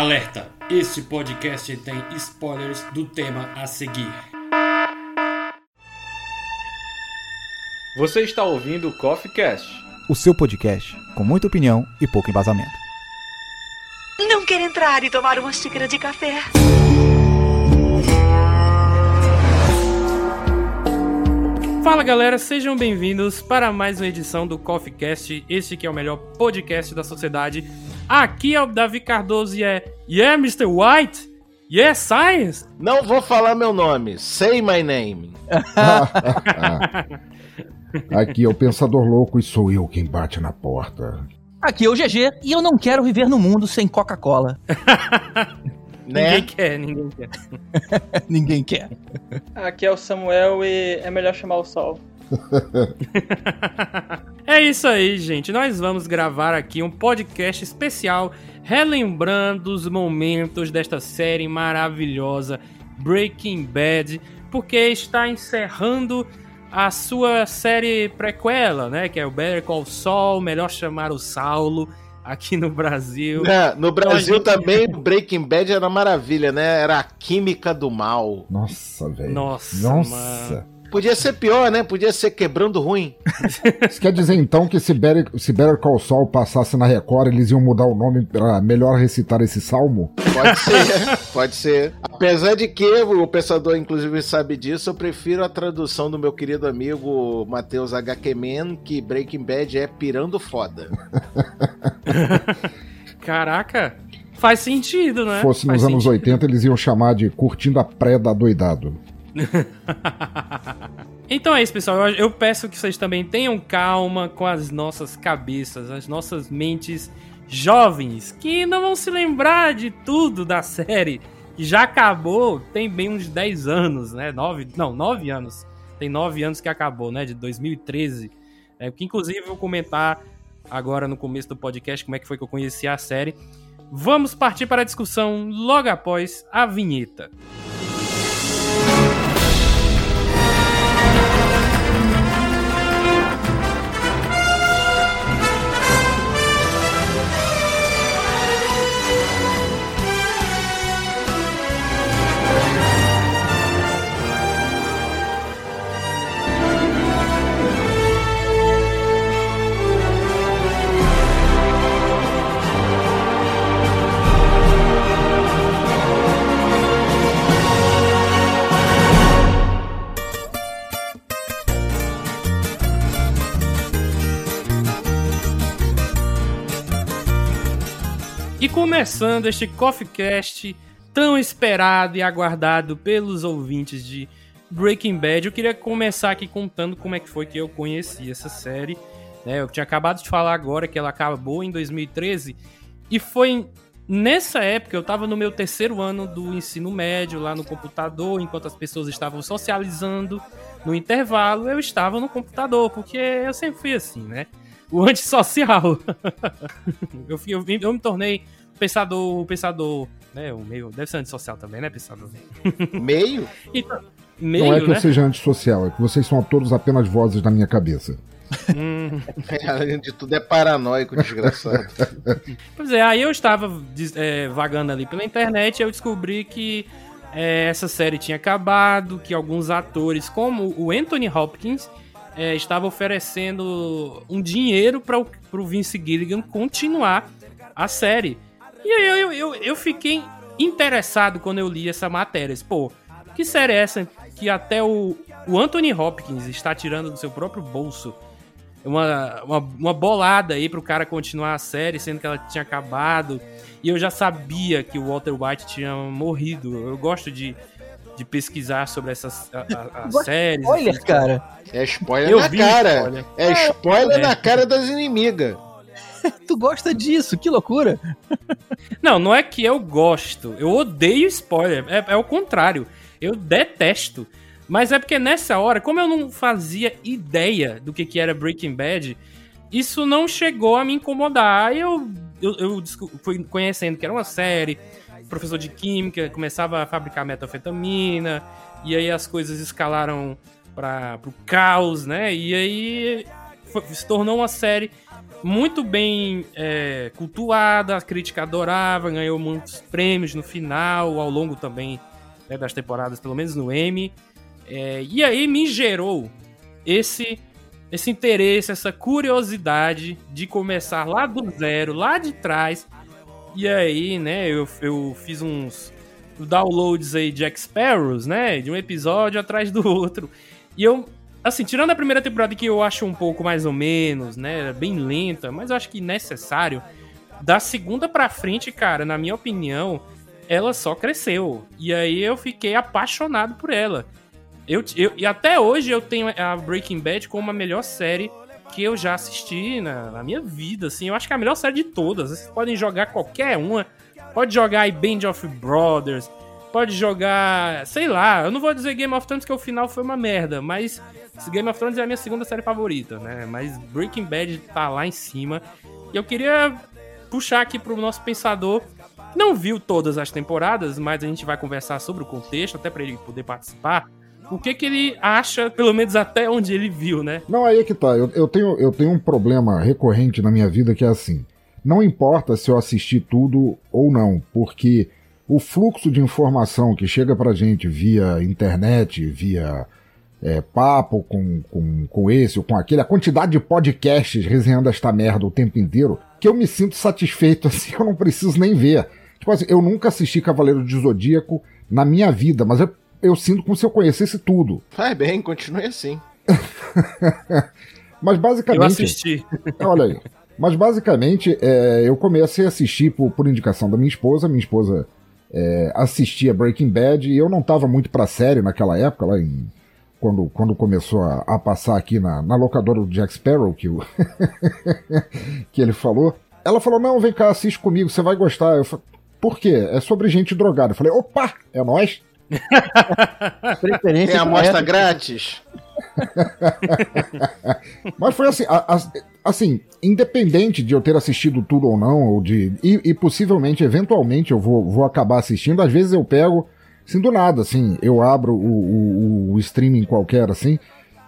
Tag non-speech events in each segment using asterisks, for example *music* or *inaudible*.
Alerta! Este podcast tem spoilers do tema a seguir. Você está ouvindo o Coffee Cast, o seu podcast com muita opinião e pouco embasamento. Não quer entrar e tomar uma xícara de café? Fala galera, sejam bem-vindos para mais uma edição do Coffee Cast, este que é o melhor podcast da sociedade. Aqui é o Davi Cardoso e é Yeah, Mr. White? Yeah, Science? Não vou falar meu nome, say my name. *laughs* Aqui é o Pensador Louco e sou eu quem bate na porta. Aqui é o GG e eu não quero viver no mundo sem Coca-Cola. *laughs* né? Ninguém quer, ninguém quer. *laughs* ninguém quer. Aqui é o Samuel e é melhor chamar o sol. *laughs* é isso aí, gente. Nós vamos gravar aqui um podcast especial relembrando os momentos desta série maravilhosa Breaking Bad, porque está encerrando a sua série prequela, né? Que é o Better Call Saul, melhor chamar o Saulo aqui no Brasil. É, no Brasil gente... também Breaking Bad era maravilha, né? Era a química do mal. Nossa, velho. Nossa, Nossa. Mano. Podia ser pior, né? Podia ser quebrando ruim. Isso quer dizer então que se Better, se Better Call Saul passasse na Record, eles iam mudar o nome para melhor recitar esse salmo? Pode ser, pode ser. Apesar de que o pensador, inclusive, sabe disso, eu prefiro a tradução do meu querido amigo Matheus HQ Man, que Breaking Bad é pirando foda. *laughs* Caraca, faz sentido, né? Se fosse nos faz anos sentido. 80, eles iam chamar de curtindo a pré da doidado. *laughs* então é isso, pessoal. Eu, peço que vocês também tenham calma com as nossas cabeças, as nossas mentes jovens, que não vão se lembrar de tudo da série, que já acabou tem bem uns 10 anos, né? 9, não, 9 anos. Tem 9 anos que acabou, né? De 2013. É, que inclusive eu vou comentar agora no começo do podcast como é que foi que eu conheci a série. Vamos partir para a discussão logo após a vinheta. Começando este Coffee Cast tão esperado e aguardado pelos ouvintes de Breaking Bad. Eu queria começar aqui contando como é que foi que eu conheci essa série. É, eu tinha acabado de falar agora que ela acabou em 2013 e foi nessa época eu estava no meu terceiro ano do ensino médio lá no computador, enquanto as pessoas estavam socializando no intervalo, eu estava no computador, porque eu sempre fui assim, né? O antissocial. *laughs* eu, eu, eu me tornei pensador, pensador, né? O meio. Deve ser antissocial também, né, pensador? *laughs* Meio? Então, meio Não é que né? eu seja antissocial, é que vocês são todos apenas vozes na minha cabeça. Hum. *laughs* além de tudo, é paranoico, desgraçado. *laughs* pois é, aí eu estava é, vagando ali pela internet e eu descobri que é, essa série tinha acabado, que alguns atores, como o Anthony Hopkins, é, estavam oferecendo um dinheiro para o Vince Gilligan continuar a série. E aí eu, eu, eu fiquei interessado quando eu li essa matéria. Pô, que série é essa que até o, o Anthony Hopkins está tirando do seu próprio bolso uma, uma, uma bolada aí pro cara continuar a série, sendo que ela tinha acabado. E eu já sabia que o Walter White tinha morrido. Eu gosto de, de pesquisar sobre essas a, a, a séries. Spoiler, assim. cara. É spoiler eu na cara. Spoiler. É spoiler é. na cara das inimigas. *laughs* tu gosta disso, que loucura. *laughs* não, não é que eu gosto. Eu odeio spoiler. É, é o contrário. Eu detesto. Mas é porque nessa hora, como eu não fazia ideia do que, que era Breaking Bad, isso não chegou a me incomodar. Eu, eu, eu fui conhecendo que era uma série, professor de química, começava a fabricar metanfetamina, e aí as coisas escalaram para o caos, né? E aí foi- se tornou uma série muito bem é, cultuada, a crítica adorava, ganhou muitos prêmios no final, ao longo também né, das temporadas, pelo menos no Emmy. É, e aí me gerou esse esse interesse, essa curiosidade de começar lá do zero, lá de trás. E aí, né, eu, eu fiz uns downloads aí de Jack Sparrows, né, de um episódio atrás do outro. E eu, assim, tirando a primeira temporada que eu acho um pouco mais ou menos, né, bem lenta, mas eu acho que necessário, da segunda pra frente, cara, na minha opinião, ela só cresceu. E aí eu fiquei apaixonado por ela. Eu, eu- e até hoje eu tenho a Breaking Bad como a melhor série que eu já assisti na, na minha vida, assim. Eu acho que é a melhor série de todas. Vocês podem jogar qualquer uma. Pode jogar aí Band of Brothers. Pode jogar, sei lá, eu não vou dizer Game of Thrones que o final foi uma merda, mas Game of Thrones é a minha segunda série favorita, né? Mas Breaking Bad tá lá em cima. E eu queria puxar aqui pro nosso pensador, não viu todas as temporadas, mas a gente vai conversar sobre o contexto, até pra ele poder participar. O que que ele acha, pelo menos até onde ele viu, né? Não, aí é que tá. Eu, eu tenho, eu tenho um problema recorrente na minha vida que é assim. Não importa se eu assisti tudo ou não, porque o fluxo de informação que chega pra gente via internet, via é, papo com, com, com esse ou com aquele, a quantidade de podcasts resenhando esta merda o tempo inteiro, que eu me sinto satisfeito *laughs* assim, eu não preciso nem ver. Tipo assim, eu nunca assisti Cavaleiro de Zodíaco na minha vida, mas eu, eu sinto como se eu conhecesse tudo. Vai bem, continue assim. *laughs* Mas Eu basicamente. assisti. *laughs* Olha aí. Mas basicamente, é, eu comecei a assistir por, por indicação da minha esposa. Minha esposa é, assistia Breaking Bad e eu não estava muito pra série naquela época, lá em, quando, quando começou a, a passar aqui na, na locadora do Jack Sparrow, que, o *laughs* que ele falou. Ela falou: Não, vem cá, assiste comigo, você vai gostar. Eu falei: Por quê? É sobre gente drogada. Eu falei: Opa, é nós? *laughs* Tem amostra grátis? *laughs* Mas foi assim, a- a- assim, independente de eu ter assistido tudo ou não, ou de. E, e possivelmente, eventualmente, eu vou, vou acabar assistindo. Às vezes eu pego, assim, do nada, assim, eu abro o, o, o streaming qualquer, assim,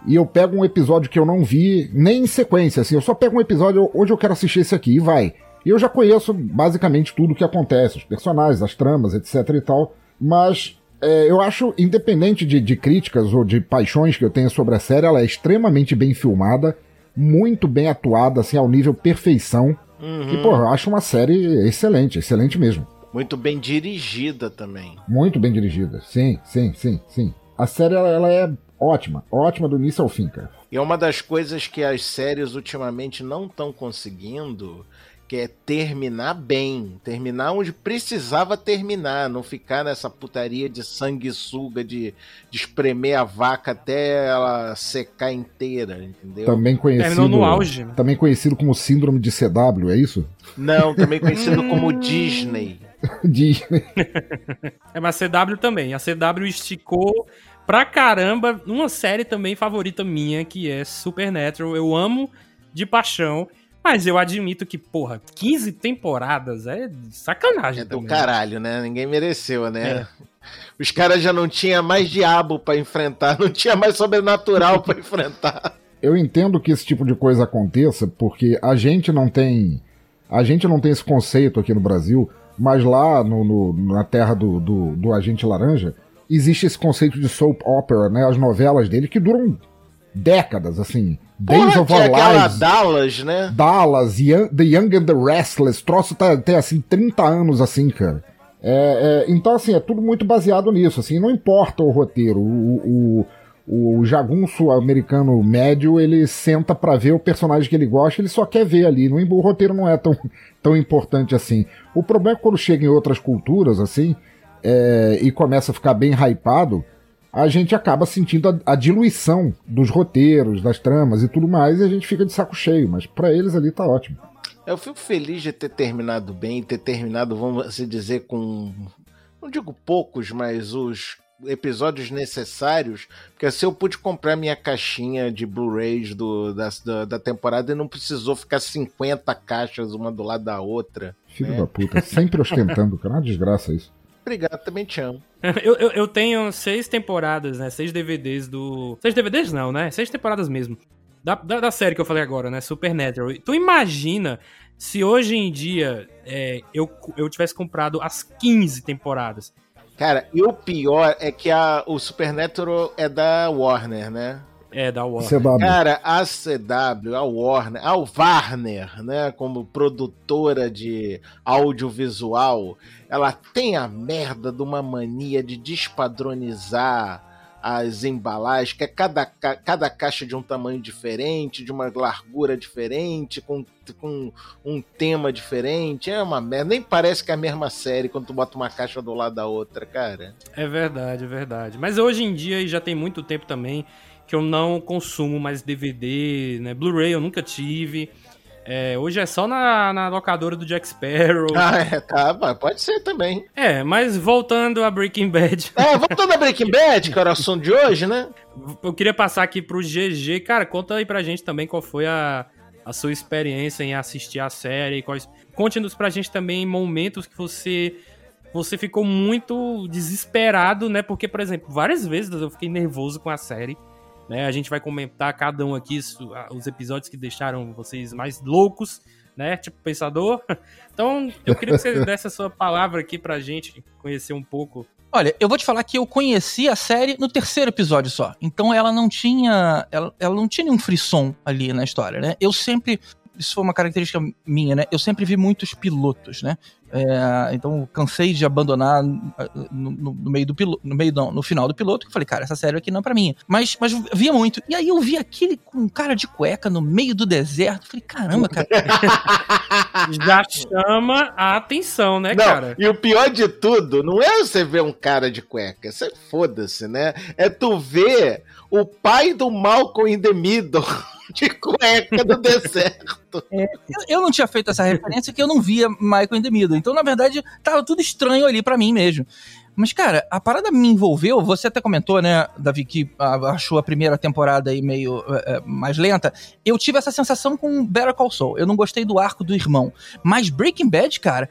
e eu pego um episódio que eu não vi, nem em sequência, assim, eu só pego um episódio, hoje eu quero assistir esse aqui, e vai. E eu já conheço basicamente tudo o que acontece, os personagens, as tramas, etc e tal, mas é, eu acho, independente de, de críticas ou de paixões que eu tenha sobre a série, ela é extremamente bem filmada, muito bem atuada, assim, ao nível perfeição. E, pô, eu acho uma série excelente, excelente mesmo. Muito bem dirigida também. Muito bem dirigida. Sim, sim, sim, sim. A série, ela, ela é ótima. Ótima do início ao fim, cara. E é uma das coisas que as séries ultimamente não estão conseguindo, que é terminar bem. Terminar onde precisava terminar. Não ficar nessa putaria de sanguessuga, de, de espremer a vaca até ela secar inteira, entendeu? Também conhecido... Terminou no auge. né? Também conhecido como Síndrome de CW, é isso? Não, também conhecido como Disney. *laughs* Disney. É, mas a CW também. A CW esticou pra caramba uma série também favorita minha, que é Supernatural. Eu amo de paixão, mas eu admito que, porra, 15 temporadas é sacanagem É do também. caralho, né? Ninguém mereceu, né? É. Os caras já não tinha mais diabo pra enfrentar, *laughs* não tinha mais sobrenatural pra enfrentar. Eu entendo que esse tipo de coisa aconteça porque a gente não tem. A gente não tem esse conceito aqui no Brasil, mas lá no, no- na terra do, do, do Agente Laranja existe esse conceito de soap opera, né? As novelas dele que duram décadas, assim. Days Porra, of Our aquela Lives. Dallas, né? Dallas, Young- The Young and the Restless, troço tá até assim, 30 anos assim, cara. É, é, então, assim, é tudo muito baseado nisso, assim, não importa o roteiro. O, o, o jagunço americano médio, ele senta pra ver o personagem que ele gosta, ele só quer ver ali. Não, o roteiro não é tão, tão importante assim. O problema é que quando chega em outras culturas, assim, é, e começa a ficar bem hypado, a gente acaba sentindo a, a diluição dos roteiros, das tramas e tudo mais, e a gente fica de saco cheio, mas pra eles ali tá ótimo. Eu fico feliz de ter terminado bem, ter terminado, vamos assim dizer, com. Não digo poucos, mas os episódios necessários. Porque assim eu pude comprar minha caixinha de Blu-rays da, da, da temporada e não precisou ficar 50 caixas uma do lado da outra. Filho É. da puta, sempre *laughs* ostentando, cara, uma desgraça isso. Obrigado, também te amo. *laughs* Eu, eu, eu tenho seis temporadas, né? Seis DVDs do. Seis DVDs não, né? Seis temporadas mesmo. Da, da, da série que eu falei agora, né? Supernatural. Tu imagina se hoje em dia é, eu, eu tivesse comprado as 15 temporadas. Cara, e o pior é que a, o Supernatural é da Warner, né? É, da Warner. CW. Cara, a CW, a Warner, a Warner, né, como produtora de audiovisual, ela tem a merda de uma mania de despadronizar as embalagens, que é cada, ca- cada caixa de um tamanho diferente, de uma largura diferente, com, com um tema diferente. É uma merda. Nem parece que é a mesma série quando tu bota uma caixa do lado da outra, cara. É verdade, é verdade. Mas hoje em dia, e já tem muito tempo também, que eu não consumo mais DVD, né? Blu-ray eu nunca tive. É, hoje é só na, na locadora do Jack Sparrow. *laughs* Ah, é, tá, pode ser também. É, mas voltando a Breaking Bad, É, voltando a Breaking Bad, que era o *laughs* assunto de hoje, né? eu queria passar aqui pro GG. Cara, conta aí pra gente também qual foi a, a sua experiência em assistir a série. Quais... Conte-nos pra gente também momentos que você você ficou muito desesperado, né? Porque, por exemplo, várias vezes eu fiquei nervoso com a série. Né? A gente vai comentar cada um aqui os episódios que deixaram vocês mais loucos, né? Tipo pensador. *laughs* Então, eu queria que você *laughs* desse a sua palavra aqui pra gente conhecer um pouco. Olha, eu vou te falar que eu conheci a série no terceiro episódio só. Então ela não tinha. Ela, ela não tinha nenhum frisson ali na história, né? Eu sempre. Isso foi uma característica minha, né? Eu sempre vi muitos pilotos, né? É, então eu cansei de abandonar uh, no, no- no meio do piloto, no meio não, no final do piloto, que eu falei, cara, essa série aqui não é pra mim. Mas, mas via muito. E aí eu vi aquele com um cara de cueca no meio do deserto. Falei, caramba, cara. *laughs* Já chama a atenção, né, Não, cara? e o pior de tudo, não é você ver um cara de cueca, isso é foda-se, né? É tu ver o pai do Malcolm in the Middle *laughs* de cueca no deserto. *laughs* Eu, eu não tinha feito essa referência que eu não via Michael Middle. Então, na verdade, tava tudo estranho ali pra mim mesmo. Mas, cara, a parada me envolveu. Você até comentou, né, Davi, que achou a primeira temporada aí meio eh, eh, mais lenta. Eu tive essa sensação com Better Call Saul. Eu não gostei do arco do irmão. Mas Breaking Bad, cara.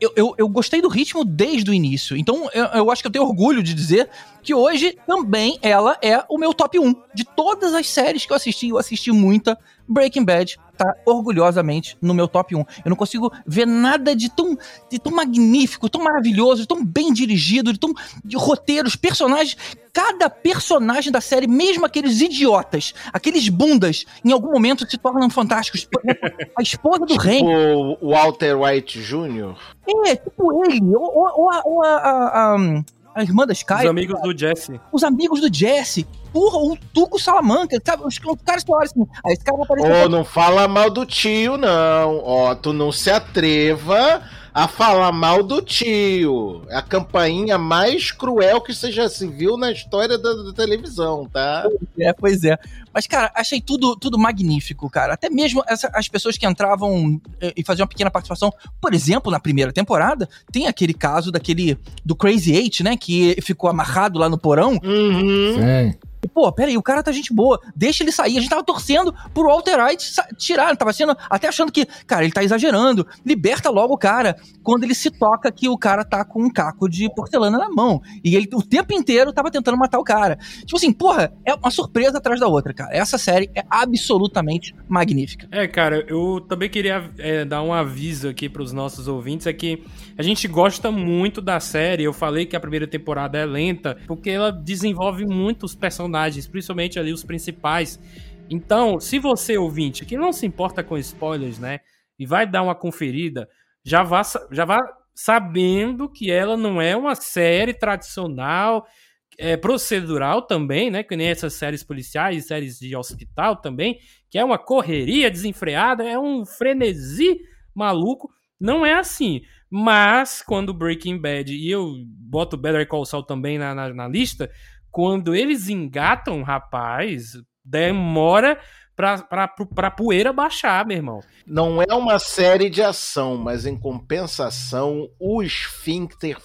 Eu, eu, eu gostei do ritmo desde o início. Então, eu, eu acho que eu tenho orgulho de dizer que hoje também ela é o meu top 1. De todas as séries que eu assisti, eu assisti muita. Breaking Bad tá orgulhosamente no meu top 1. Eu não consigo ver nada de tão, de tão magnífico, tão maravilhoso, tão bem dirigido, de tão de roteiros, personagens. Cada personagem da série, mesmo aqueles idiotas, aqueles bundas, em algum momento se tornam fantásticos. Por exemplo, a esposa do rei. O Walter White Jr. É, tipo ele. Ou, ou- ou a, a- a- a- a irmã da Sky. Os amigos do Jesse. os amigos do Jesse. Porra, o Tuco Salamanca. Sabe? Os, os caras olham assim. Aí esse cara vai aparecer. Ô, não fala mal do tio, não. Ó, tu não se atreva a falar mal do tio. É a campainha mais cruel que você já se viu na história da, da televisão, tá? É, pois é. Mas, cara, achei tudo, tudo magnífico, cara. Até mesmo essa- as pessoas que entravam eh, e faziam uma pequena participação. Por exemplo, na primeira temporada, tem aquele caso daquele. do Crazy Eight, né? Que ficou amarrado lá no porão. Uhum. Sim. Pô, peraí, o cara tá gente boa, deixa ele sair. A gente tava torcendo pro Walter White tirar, tava sendo até achando que, cara, ele tá exagerando. Liberta logo o cara quando ele se toca que o cara tá com um caco de porcelana na mão. E ele o tempo inteiro tava tentando matar o cara. Tipo assim, porra, é uma surpresa atrás da outra, cara. Essa série é absolutamente magnífica. É, cara, eu também queria é, dar um aviso aqui pros nossos ouvintes, é que a gente gosta muito da série, eu falei que a primeira temporada é lenta, porque ela desenvolve muitos personagens, principalmente ali os principais. Então, se você, ouvinte, que não se importa com spoilers, né, e vai dar uma conferida, já vá, já vá sabendo que ela não é uma série tradicional, é, procedural também, né? Que nem essas séries policiais, séries de hospital também, que é uma correria desenfreada, é um frenesi maluco. Não é assim. Mas quando Breaking Bad, e eu boto Better Call Saul também na, na, na lista, quando eles engatam, rapaz, demora pra, pra, pra poeira baixar, meu irmão. Não é uma série de ação, mas em compensação, o esfíncter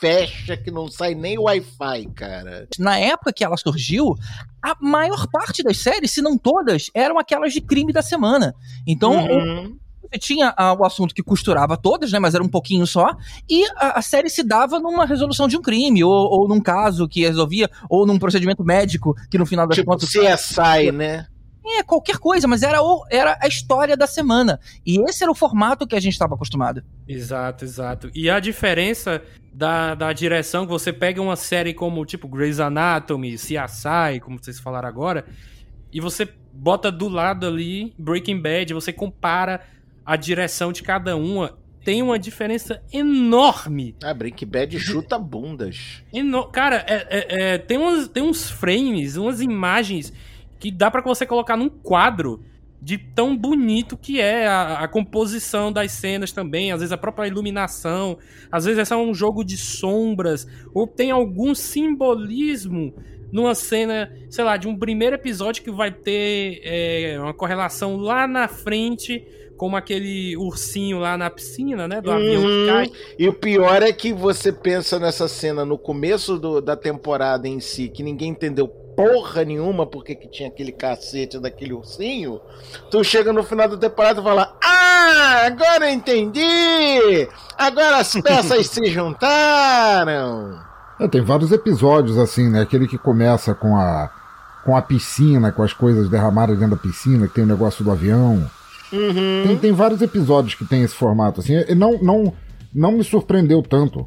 fecha que não sai nem Wi-Fi, cara. Na época que ela surgiu, a maior parte das séries, se não todas, eram aquelas de crime da semana. Então, Uhum. Você tinha ah, o assunto que costurava todas, né? Mas era um pouquinho só. E a, a série se dava numa resolução de um crime, ou, ou num caso que resolvia, ou num procedimento médico que no final das Tipo contas. CSI, né? É, qualquer coisa, mas era, o, era a história da semana. E esse era o formato que a gente estava acostumado. Exato, exato. E a diferença da, da direção, que você pega uma série como, tipo, Grey's Anatomy, CSI, como vocês falaram agora, e você bota do lado ali Breaking Bad, você compara a direção de cada uma, tem uma diferença enorme. Ah, Breaking Bad chuta bundas. Eno cara, é, é, é, tem, uns, tem uns frames, umas imagens que dá para você colocar num quadro de tão bonito que é a, a, composição das cenas também, às vezes a própria iluminação, às vezes é só um jogo de sombras, ou tem algum simbolismo numa cena, sei lá, de um primeiro episódio que vai ter é, uma correlação lá na frente, como aquele ursinho lá na piscina, né, do Uhum. avião que cai. E o pior é que você pensa nessa cena no começo do- da temporada em si, que ninguém entendeu porra nenhuma porque que tinha aquele cacete daquele ursinho. Tu chega no final da temporada e fala: Ah, agora eu entendi! Agora as peças *laughs* se juntaram! É, tem vários episódios assim, né? Aquele que começa com a com a piscina, com as coisas derramadas dentro da piscina, que tem o negócio do avião. Uhum. Tem, tem vários episódios que tem esse formato assim. E não não não me surpreendeu tanto.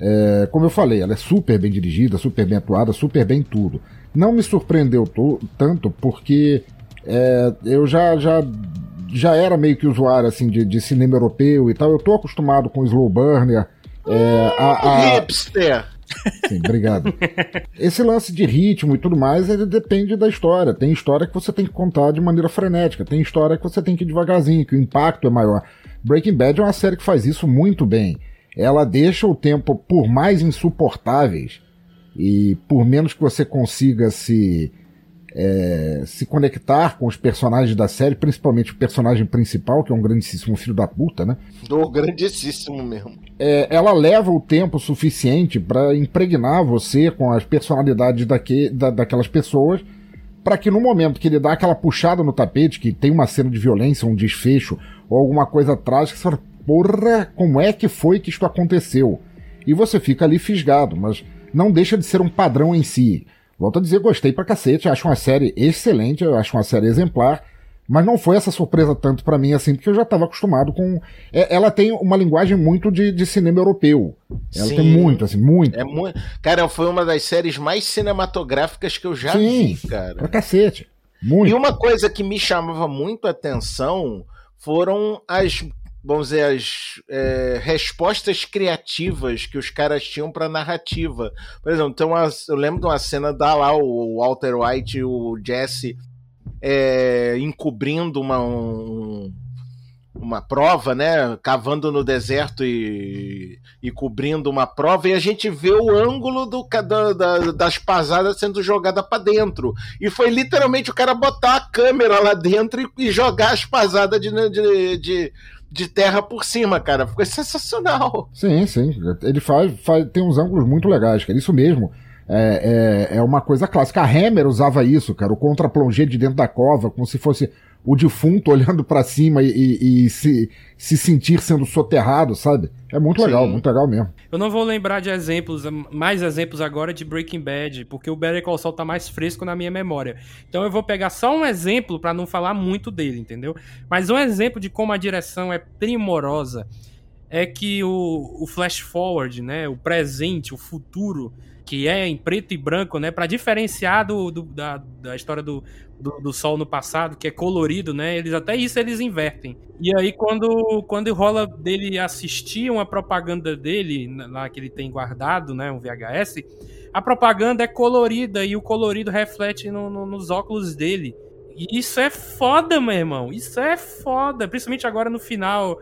É, como eu falei, ela é super bem dirigida, super bem atuada, super bem tudo. Não me surpreendeu to- tanto porque é, eu já, já, já era meio que usuário assim, de, de cinema europeu e tal. Eu tô acostumado com slow burner. É, a- a- Hipster! Sim, obrigado. Esse lance de ritmo e tudo mais, ele depende da história. Tem história que você tem que contar de maneira frenética, tem história que você tem que ir devagarzinho, que o impacto é maior. Breaking Bad é uma série que faz isso muito bem. Ela deixa o tempo por mais insuportáveis e por menos que você consiga se é, se conectar com os personagens da série, principalmente o personagem principal, que é um grandíssimo filho da puta, né? Do grandíssimo mesmo. é, ela leva o tempo suficiente para impregnar você com as personalidades daque, da, daquelas pessoas, para que no momento que ele dá aquela puxada no tapete, que tem uma cena de violência, um desfecho ou alguma coisa trágica, você fala, porra, como é que foi que isto aconteceu? E você fica ali fisgado, mas não deixa de ser um padrão em si. Volto a dizer, gostei pra cacete, acho uma série excelente, eu acho uma série exemplar, mas não foi essa surpresa tanto pra mim assim, porque eu já estava acostumado com. é- ela tem uma linguagem muito de, de cinema europeu. Ela Sim. tem muito, assim, muito. É muito. Cara, foi uma das séries mais cinematográficas que eu já Sim, vi, cara. pra cacete. Muito. E uma coisa que me chamava muito a atenção foram as, vamos dizer, as é, respostas criativas que os caras tinham pra narrativa. Por exemplo, uma, eu lembro de uma cena da lá o Walter White e o Jesse é, encobrindo uma, um- uma prova, né? Cavando no deserto e, e cobrindo uma prova, e a gente vê o ângulo do, da- da- das pasadas sendo jogada pra dentro. E foi literalmente o cara botar a câmera lá dentro e, e jogar as pasadas de, de, de, de terra por cima, cara. Ficou sensacional. Sim, sim. Ele faz, faz tem uns ângulos muito legais, cara. Isso mesmo. É, é, é uma coisa clássica. A Hammer usava isso, cara. O contra-plongé de dentro da cova, como se fosse o defunto *laughs* olhando pra cima e, e- e se, se sentir sendo soterrado, sabe? É muito legal, Sim. muito legal mesmo. Eu não vou lembrar de exemplos, mais exemplos agora de Breaking Bad, porque o Better Call Saul tá mais fresco na minha memória. Então eu vou pegar só um exemplo pra não falar muito dele, entendeu? Mas um exemplo de como a direção é primorosa é que o, o flash forward, né, o presente, o futuro, que é em preto e branco, né, para diferenciar do, do- da, da história do, do, do Sol no passado, que é colorido, né, eles até isso eles invertem. E aí quando, quando rola dele assistir uma propaganda dele, lá que ele tem guardado, né, um VHS, a propaganda é colorida e o colorido reflete no- no- nos óculos dele. E isso é foda, meu irmão. Isso é foda. Principalmente agora no final,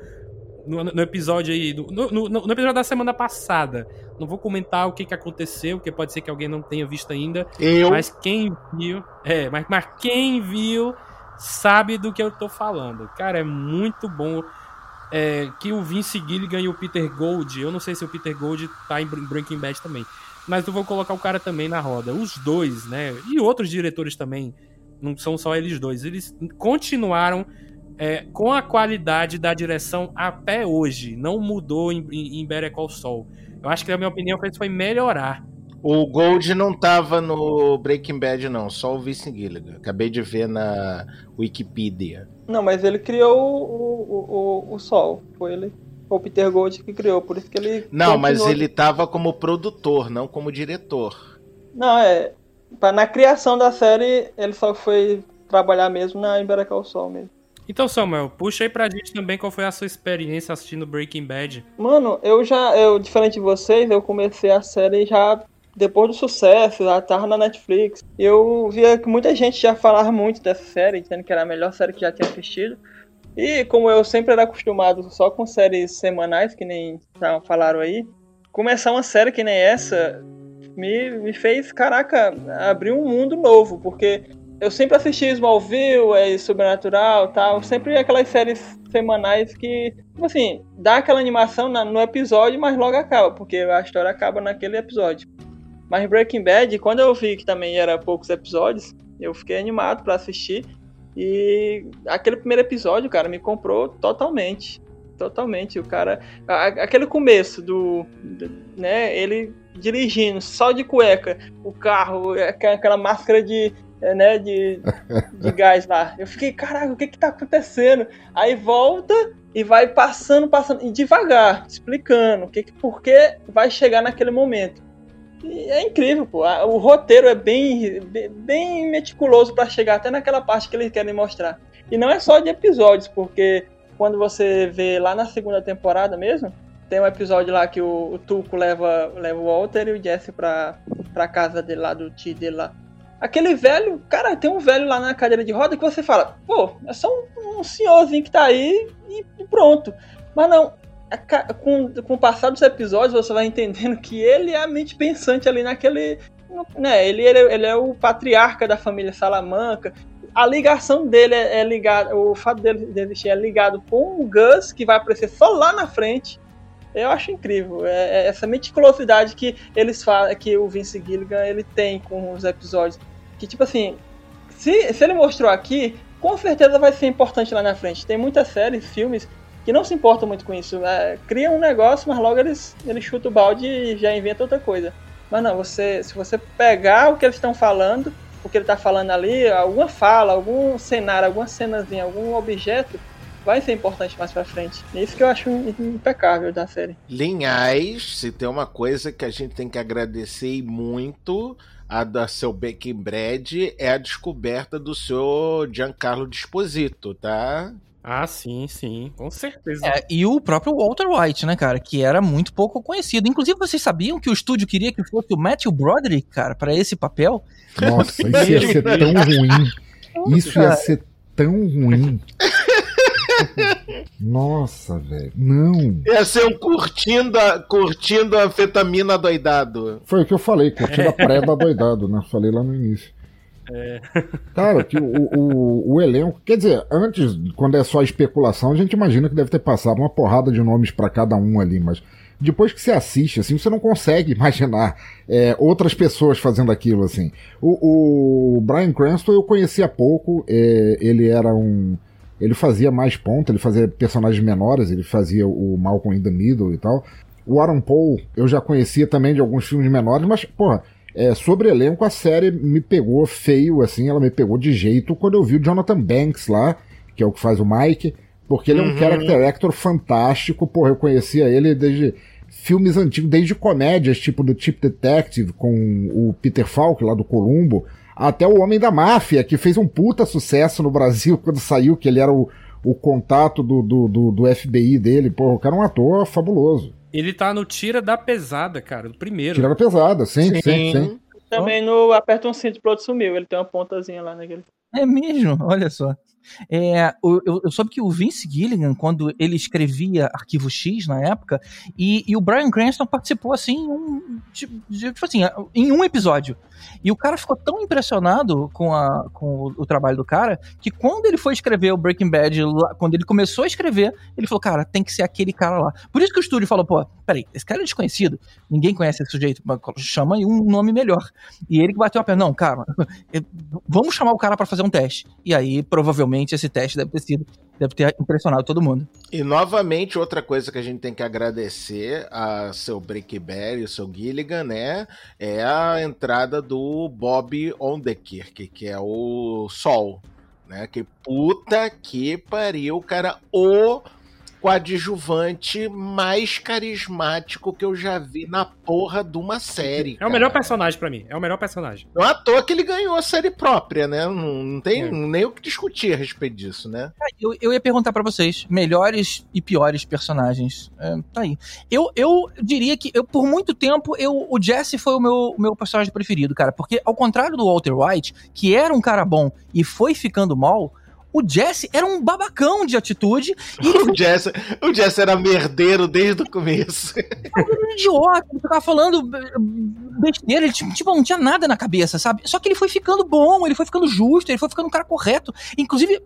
no, no episódio aí. No, no- no episódio da semana passada. Não vou comentar o que, que aconteceu, porque pode ser que alguém não tenha visto ainda. Eu. Mas quem viu. É, mas, mas quem viu sabe do que eu tô falando. Cara, é muito bom. É, que o Vince Gilligan e o Peter Gold. Eu não sei se o Peter Gold tá em Br- Breaking Bad também. Mas eu vou colocar o cara também na roda. Os dois, né? E outros diretores também. Não são só eles dois. Eles continuaram é, com a qualidade da direção até hoje. Não mudou em, em, em Better Call Saul. Eu acho que, na minha opinião, foi, foi melhorar. O Gold não tava no Breaking Bad, não, só o Vince Gilligan. Acabei de ver na Wikipedia. Não, mas ele criou o, o, o, o Sol. Foi ele. Foi o Peter Gold que criou, por isso que ele. Não, mas continuou- ele tava como produtor, não como diretor. Não, é. Na criação da série, ele só foi trabalhar mesmo na Call Saul mesmo. Então, Samuel, puxa aí pra gente também qual foi a sua experiência assistindo Breaking Bad. Mano, eu já, eu, diferente de vocês, eu comecei a série já depois do sucesso, já tava na Netflix. Eu via que muita gente já falava muito dessa série, dizendo que era a melhor série que já tinha assistido. E como eu sempre era acostumado só com séries semanais, que nem falaram aí, começar uma série que nem essa me, me fez, caraca, abrir um mundo novo, porque eu sempre assisti Smallville, é, Sobrenatural tal, sempre aquelas séries semanais que, tipo assim, dá aquela animação na- no episódio, mas logo acaba, porque a história acaba naquele episódio. Mas Breaking Bad, quando eu vi que também era poucos episódios, eu fiquei animado pra assistir. E aquele primeiro episódio, cara, me comprou totalmente. Totalmente. O cara. a- aquele começo do. né? Ele dirigindo, só de cueca, o carro, aquela máscara de. É, né, de, de *laughs* gás lá. Eu fiquei, caraca, o que que tá acontecendo? Aí volta e vai passando, passando, e devagar, explicando o que, que- por que vai chegar naquele momento. E é incrível, pô. O roteiro é bem, bem- meticuloso pra chegar até naquela parte que eles querem mostrar. E não é só de episódios, porque quando você vê lá na segunda temporada mesmo, tem um episódio lá que o, o Tuco leva, leva o Walter e o Jesse pra, pra casa dele lá, do tio dele lá. Aquele velho, cara, tem um velho lá na cadeira de roda que você fala, pô, é só um, um senhorzinho que tá aí e, pronto. Mas não, com, com o passar dos episódios você vai *laughs* entendendo que ele é a mente pensante ali naquele. Né, ele, ele, ele é o patriarca da família Salamanca. A ligação dele é, é ligada. O fato dele de existir é ligado com o Gus, que vai aparecer só lá na frente. Eu acho incrível. É, é essa meticulosidade que eles falam, que o Vince Gilligan ele tem com os episódios. Que tipo assim, se, se ele mostrou aqui, com certeza vai ser importante lá na frente. Tem muitas séries, filmes que não se importam muito com isso. É, cria um negócio, mas logo eles, eles chutam o balde e já inventam outra coisa. Mas não, você, se você pegar o que eles estão falando, o que ele está falando ali, alguma fala, algum cenário, alguma cenazinha, algum objeto, vai ser importante mais pra frente. É isso que eu acho impecável da série. Linhais, se tem uma coisa que a gente tem que agradecer e muito a da seu Breaking Bad é a descoberta do seu Giancarlo Disposito, tá? Ah, sim, sim, com certeza. É, e o próprio Walter White, né, cara, que era muito pouco conhecido. Inclusive, vocês sabiam que o estúdio queria que fosse o Matthew Broderick, cara, pra esse papel? Nossa, isso ia ser *laughs* tão ruim. Isso ia ser tão ruim. Nossa, velho. Não. Ia ser um curtindo a, curtindo a fetamina doidado. Foi o que eu falei, curtindo a pré da doidado, né? Falei lá no início. Cara, que o, o, o elenco. Quer dizer, antes, quando é só especulação, a gente imagina que deve ter passado uma porrada de nomes pra cada um ali, mas depois que você assiste, assim, você não consegue *laughs* imaginar é, outras pessoas fazendo aquilo, assim. O, o Brian Cranston eu conhecia há pouco, é, ele era um. Ele fazia mais ponta, ele fazia personagens menores, ele fazia o Malcolm in the Middle e tal. O Aaron Paul eu já conhecia também de alguns filmes menores, mas, porra, é, sobre elenco, a série me pegou feio, assim, ela me pegou de jeito quando eu vi o Jonathan Banks lá, que é o que faz o Mike, porque ele é um Uhum. character actor fantástico, porra, eu conhecia ele desde filmes antigos, desde comédias, tipo do Chip Detective, com o Peter Falk lá do Columbo, até o Homem da Máfia, que fez um puta sucesso no Brasil *laughs* quando saiu, que ele era o, o contato do, do, do, do FBI dele, porra, o cara é um ator fabuloso. Ele tá no Tira da Pesada, cara, do primeiro. Tirava pesada, sim, sim, sim. sim. Também no Aperta um Cinto pro outro sumiu. Ele tem uma pontazinha lá naquele. É mesmo, olha só. É, eu, eu soube que o Vince Gilligan, quando ele escrevia Arquivo X na época, e, e o Brian Cranston participou assim, um, tipo, tipo assim, em um episódio. E o cara ficou tão impressionado com, a, com o, o trabalho do cara que quando ele foi escrever o Breaking Bad, quando ele começou a escrever, ele falou, cara, tem que ser aquele cara lá. Por isso que o estúdio falou, pô, peraí, esse cara é desconhecido, ninguém conhece esse sujeito, chama aí um nome melhor. E ele que bateu a perna, não, cara, *laughs* vamos chamar o cara pra fazer um teste. E aí, provavelmente, esse teste deve ter sido deve ter impressionado todo mundo. E novamente, outra coisa que a gente tem que agradecer a seu Breakberry, o seu Gilligan, né? É a entrada do Bob Ondekirk, que é o Sol. Né? Que puta que pariu, cara. O coadjuvante mais carismático que eu já vi na porra de uma série. É o cara. melhor personagem pra mim. É o melhor personagem. Não é à toa que ele ganhou a série própria, né? Não, não tem É. nem o que discutir a respeito disso, né? Eu, eu ia perguntar pra vocês, melhores e piores personagens. É, tá aí. Eu, eu diria que, eu, por muito tempo, eu, o Jesse foi o meu, o meu personagem preferido, cara. Porque, ao contrário do Walter White, que era um cara bom e foi ficando mal, o Jesse era um babacão de atitude e ele *laughs* O Jess, o Jess era merdeiro desde o começo. era um idiota, ele ficava falando besteira, ele tipo, não tinha nada na cabeça, sabe? Só que ele foi ficando bom, ele foi ficando justo, ele foi ficando um cara correto. Inclusive,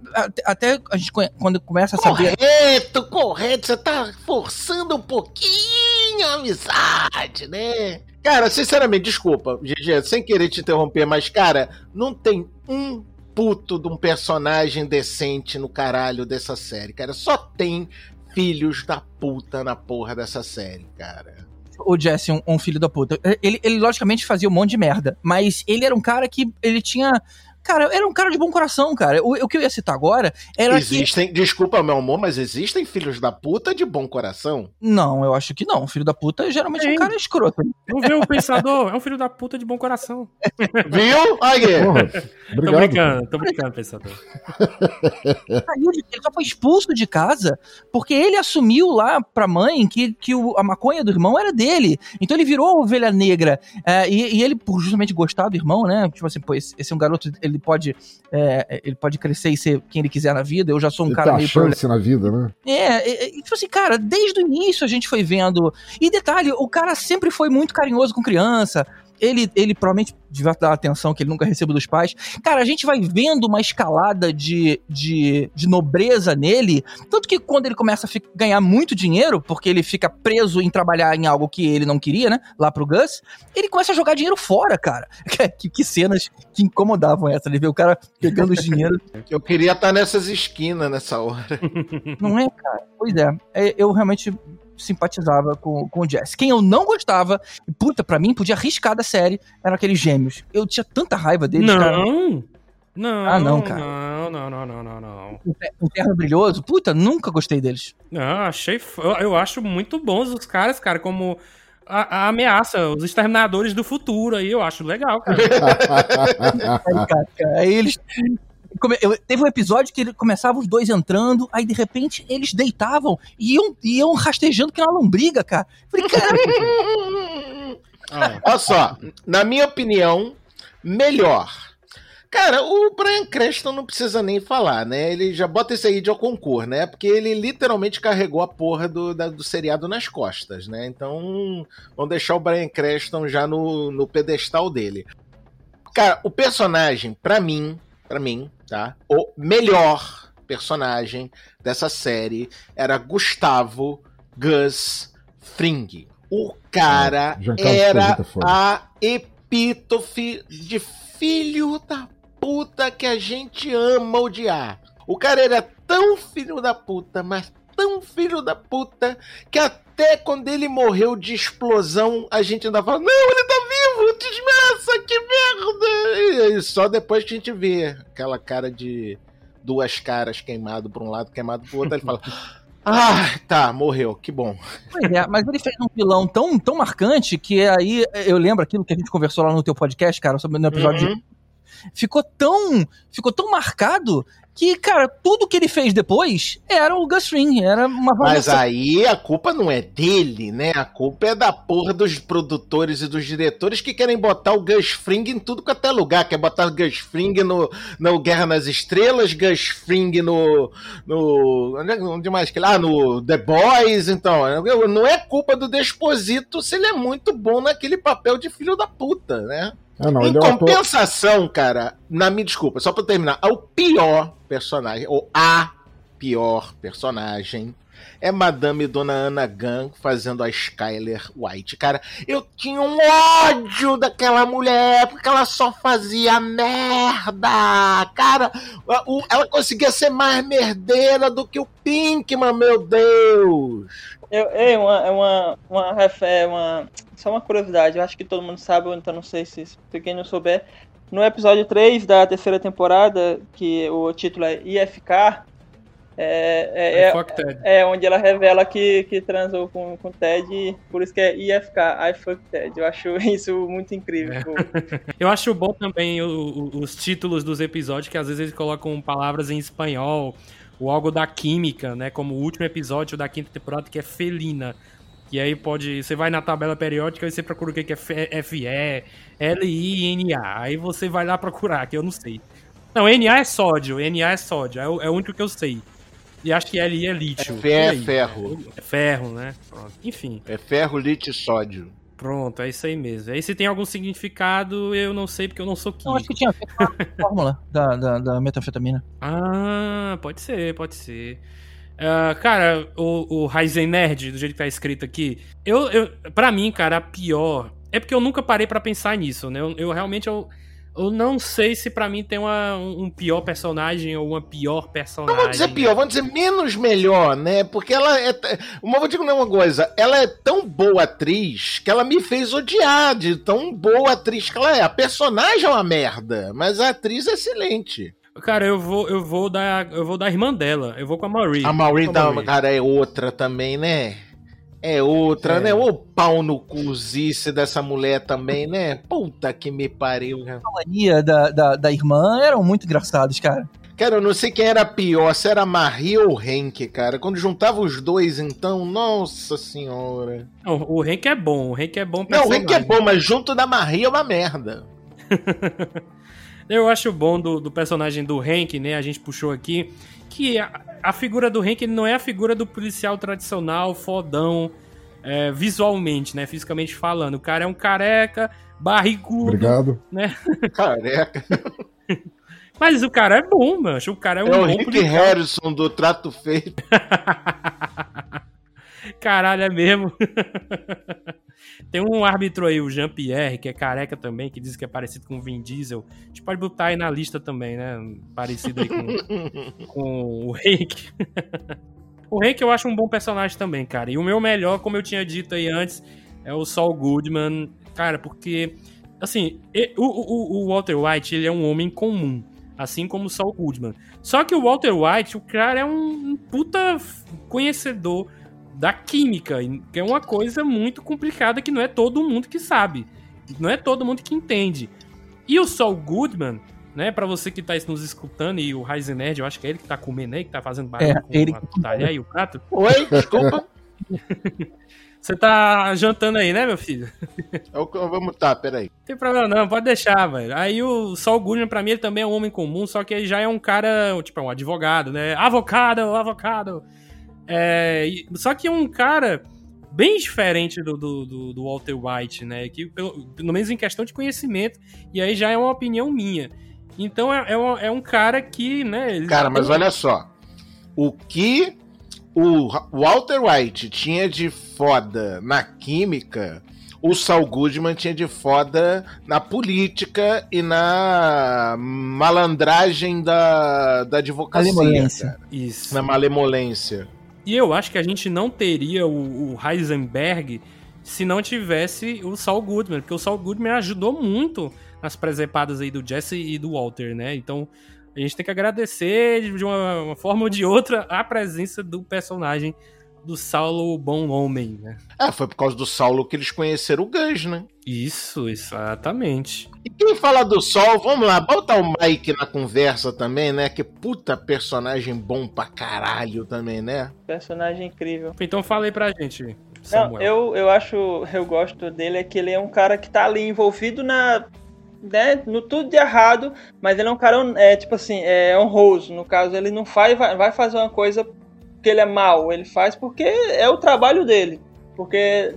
até- a gente quando começa a saber. Correto, correto. Você tá forçando um pouquinho a amizade, né? Cara, sinceramente, desculpa, GG, sem querer te interromper, mas, cara, não tem um puto de um personagem decente no caralho dessa série, cara. Só tem filhos da puta na porra dessa série, cara. o Jesse um, um filho da puta. Ele, ele, logicamente, fazia um monte de merda, mas ele era um cara que ele tinha. Cara, era um cara de bom coração, cara. O, o que eu ia citar agora era que. Existem, desculpa meu amor, mas existem filhos da puta de bom coração? Não, eu acho que não. Filho da puta geralmente é um cara escroto. Não vê o pensador? É um filho da puta de bom coração. Viu? Aí. Porra, Tô obrigado. brincando, tô brincando, pensador. Ele só foi expulso de casa porque ele assumiu lá pra mãe que, que o- a maconha do irmão era dele. Então ele virou a ovelha negra. É, e, e ele, por justamente gostar do irmão, né? Tipo assim, pô, esse, esse é um garoto, ele pode, é, ele pode crescer e ser quem ele quiser na vida. Eu já sou um Ele cara tá meio chance na vida, né? É, é, é, tipo assim, cara, desde o início a gente foi vendo. E detalhe, o cara sempre foi muito carinhoso com criança. Ele, ele provavelmente devia dar atenção que ele nunca recebeu dos pais. Cara, a gente vai vendo uma escalada de, de, de nobreza nele. Tanto que quando ele começa a fi- ganhar muito dinheiro, porque ele fica preso em trabalhar em algo que ele não queria, né? Lá pro Gus, ele começa a jogar dinheiro fora, cara. *laughs* Que, que cenas que incomodavam essa. Ele vê o cara pegando os dinheiros. *laughs* Eu queria estar nessas esquinas nessa hora. Não é, cara? Pois é. É, Eu realmente simpatizava com, com o Jesse. Quem eu não gostava, e puta, pra mim, podia arriscar da série, eram aqueles gêmeos. Eu tinha tanta raiva deles, cara. Não! Não, Ah, não, cara. Não, não, não, não, não, não. O Ter- O Terno Brilhoso, puta, nunca gostei deles. Não, achei. f- Eu, eu acho muito bons os caras, cara, como a, a ameaça, os exterminadores do futuro aí, eu acho legal, cara. *laughs* Aí, cara, cara, aí eles. Eu- teve um episódio que ele começava os dois entrando, aí de repente eles deitavam e iam, iam rastejando que era uma lombriga, cara. Falei, cara, *laughs* Ah, Olha só, na minha opinião, melhor. Cara, o Brian Creston não precisa nem falar, né? Ele já bota isso aí de ao concurso, né? Porque ele literalmente carregou a porra do, da- do seriado nas costas, né? Então, vamos deixar o Brian Creston já no, no pedestal dele. Cara, o personagem, pra mim, pra mim, tá? O melhor personagem dessa série era Gustavo Gus Fring. O cara era é foda. a epítofe de filho da puta que a gente ama odiar. O cara era tão filho da puta, mas tão filho da puta, que até quando ele morreu de explosão, a gente ainda fala: Não, ele tá vivo, desgraça, que merda! E só depois que a gente vê aquela cara de duas caras queimado pra um lado, queimado pro outro, ele fala. *laughs* Ah, tá, morreu, que bom. É, mas ele fez um vilão tão, tão marcante que aí eu lembro aquilo que a gente conversou lá no teu podcast, cara, sobre no episódio Uhum. de ficou tão ficou tão marcado que, cara, tudo que ele fez depois era o Gus Fring, era uma Mas aí a culpa não é dele, né? A culpa é da porra dos produtores e dos diretores que querem botar o Gus Fring em tudo quanto é lugar. Quer botar o Gus Fring no, no Guerra nas Estrelas, Gus Fring no. no onde, é- mais que ele? Ah, no The Boys. Então, não é culpa do Desposito se ele é muito bom naquele papel de filho da puta, né? Ah, não, em é ator. compensação, cara, na minha desculpa, só pra terminar, o pior personagem, ou a pior personagem é Madame Dona Ana Gunn fazendo a Skyler White. Cara, eu tinha um ódio daquela mulher, porque ela só fazia merda. Cara, ela conseguia ser mais merdeira do que o Pinkman, meu Deus. Eu, é uma, é uma, uma, é uma. Só uma curiosidade, eu acho que todo mundo sabe, então não sei se, se quem não souber. No episódio 3 da terceira temporada, que o título é IFK, é, é, é, é onde ela revela que, que transou com, com o Ted, por isso que é IFK, I fuck Ted. Eu acho *laughs* isso muito incrível. Eu acho bom também o- o- os títulos dos episódios, que às vezes eles colocam palavras em espanhol, ou algo da química, né? Como o último episódio da quinta temporada, que é felina. E aí pode. Você vai na tabela periódica e você procura o que é FE, L-I-N-A. Aí você vai lá procurar, que eu não sei. Não, NA é sódio, NA é sódio, é o, é o único que eu sei. E acho que LI é lítio. Fe é por aí. ferro. É ferro, né? Pronto. Enfim. É ferro, lítio e sódio. Pronto, é isso aí mesmo. Aí se tem algum significado, eu não sei porque eu não sou químico. Eu acho que tinha a *laughs* fórmula da, da, da metanfetamina. Ah, pode ser, pode ser. Ah, cara, o, o Ryzen Nerd, do jeito que tá escrito aqui, eu, eu, pra mim, cara, a pior. É porque eu nunca parei pra pensar nisso, né? Eu, eu realmente eu, eu não sei se pra mim tem uma, um pior personagem ou uma pior personagem. Vamos dizer pior, vamos dizer menos melhor, né? Porque ela é. Mas vou dizer uma coisa: ela é tão boa atriz que ela me fez odiar de tão boa atriz que ela é. A personagem é uma merda, mas a atriz é excelente. Cara, eu vou, eu vou dar, eu vou dar a irmã dela. Eu vou com a Marie. A Vou tá, Marie. cara, é outra também, né? É outra, É. né? Ô pau no cuzice dessa mulher também, né? Puta que me pariu. cara. A mania da, da, da irmã eram muito engraçados, cara. Cara, eu não sei quem era pior, se era a Marie ou o Henk, cara. Quando juntava os dois, então, nossa senhora. Não, o Hank é bom, o Hank é bom Não, o. Henk é bom, mas junto da Marie é uma merda. *laughs* Eu acho bom do, do personagem do Hank, né? A gente puxou aqui. Que a, a figura do Hank ele não é a figura do policial tradicional, fodão, é, visualmente, né? Fisicamente falando. O cara é um careca, barrigudo, Obrigado. né? *laughs* Careca. *laughs* Mas o cara é bom, mano. O cara é um É o bom Rick policial. Harrison do Trato Feito. *laughs* Caralho, é mesmo. Tem um árbitro aí, o Jean-Pierre, que é careca também, que diz que é parecido com o Vin Diesel. A gente pode botar aí na lista também, né? Parecido aí com, *laughs* com o Hank. o Hank eu acho um bom personagem também, cara. E o meu melhor, como eu tinha dito aí antes, é o Saul Goodman. Cara, porque, assim, o, o, o Walter White, ele é um homem comum. Assim como o Saul Goodman. Só que o Walter White, o cara é um puta conhecedor da química, que é uma coisa muito complicada que não é todo mundo que sabe. Não é todo mundo que entende. E o Saul Goodman, né, pra você que tá nos escutando, e o Ryzen Nerd, eu acho que é ele que tá comendo aí, que tá fazendo barulho É, com ele a talher e o prato. Oi, desculpa. *laughs* Você tá jantando aí, né, meu filho? Eu, eu vou mutar, peraí. Não tem problema não, pode deixar, velho. Aí o Saul Goodman, pra mim, ele também é um homem comum, só que ele já é um cara, tipo, é um advogado, né? Avocado, avocado. É, só que é um cara bem diferente do, do, do- do Walter White, né? Que, pelo, pelo menos em questão de conhecimento, e aí já é uma opinião minha. Então é, é, um, é um cara que, né? Cara, mas olha só. O que o Walter White tinha de foda na química, o Saul Goodman tinha de foda na política e na malandragem da, da advocacia. Malemolência. cara. Isso. Na malemolência. E eu acho que a gente não teria o, o Heisenberg se não tivesse o Saul Goodman, porque o Saul Goodman ajudou muito nas presepadas aí do Jesse e do Walter, né? Então a gente tem que agradecer de uma, uma forma ou de outra a presença do personagem do Saulo Bom Homem, né? É, foi por causa do Saulo que eles conheceram o Gus, né? Isso, exatamente. E quem fala do Sol, vamos lá, bota o Mike na conversa também, né? Que puta personagem bom pra caralho também, né? Personagem incrível. Então fala aí pra gente, Não, Samuel. eu, eu acho, eu gosto dele é que ele é um cara que tá ali envolvido na, né, no tudo de errado, mas ele é um cara, é, tipo assim, é honroso. No caso, ele não faz, vai, vai fazer uma coisa porque ele é mal, ele faz porque é o trabalho dele. Porque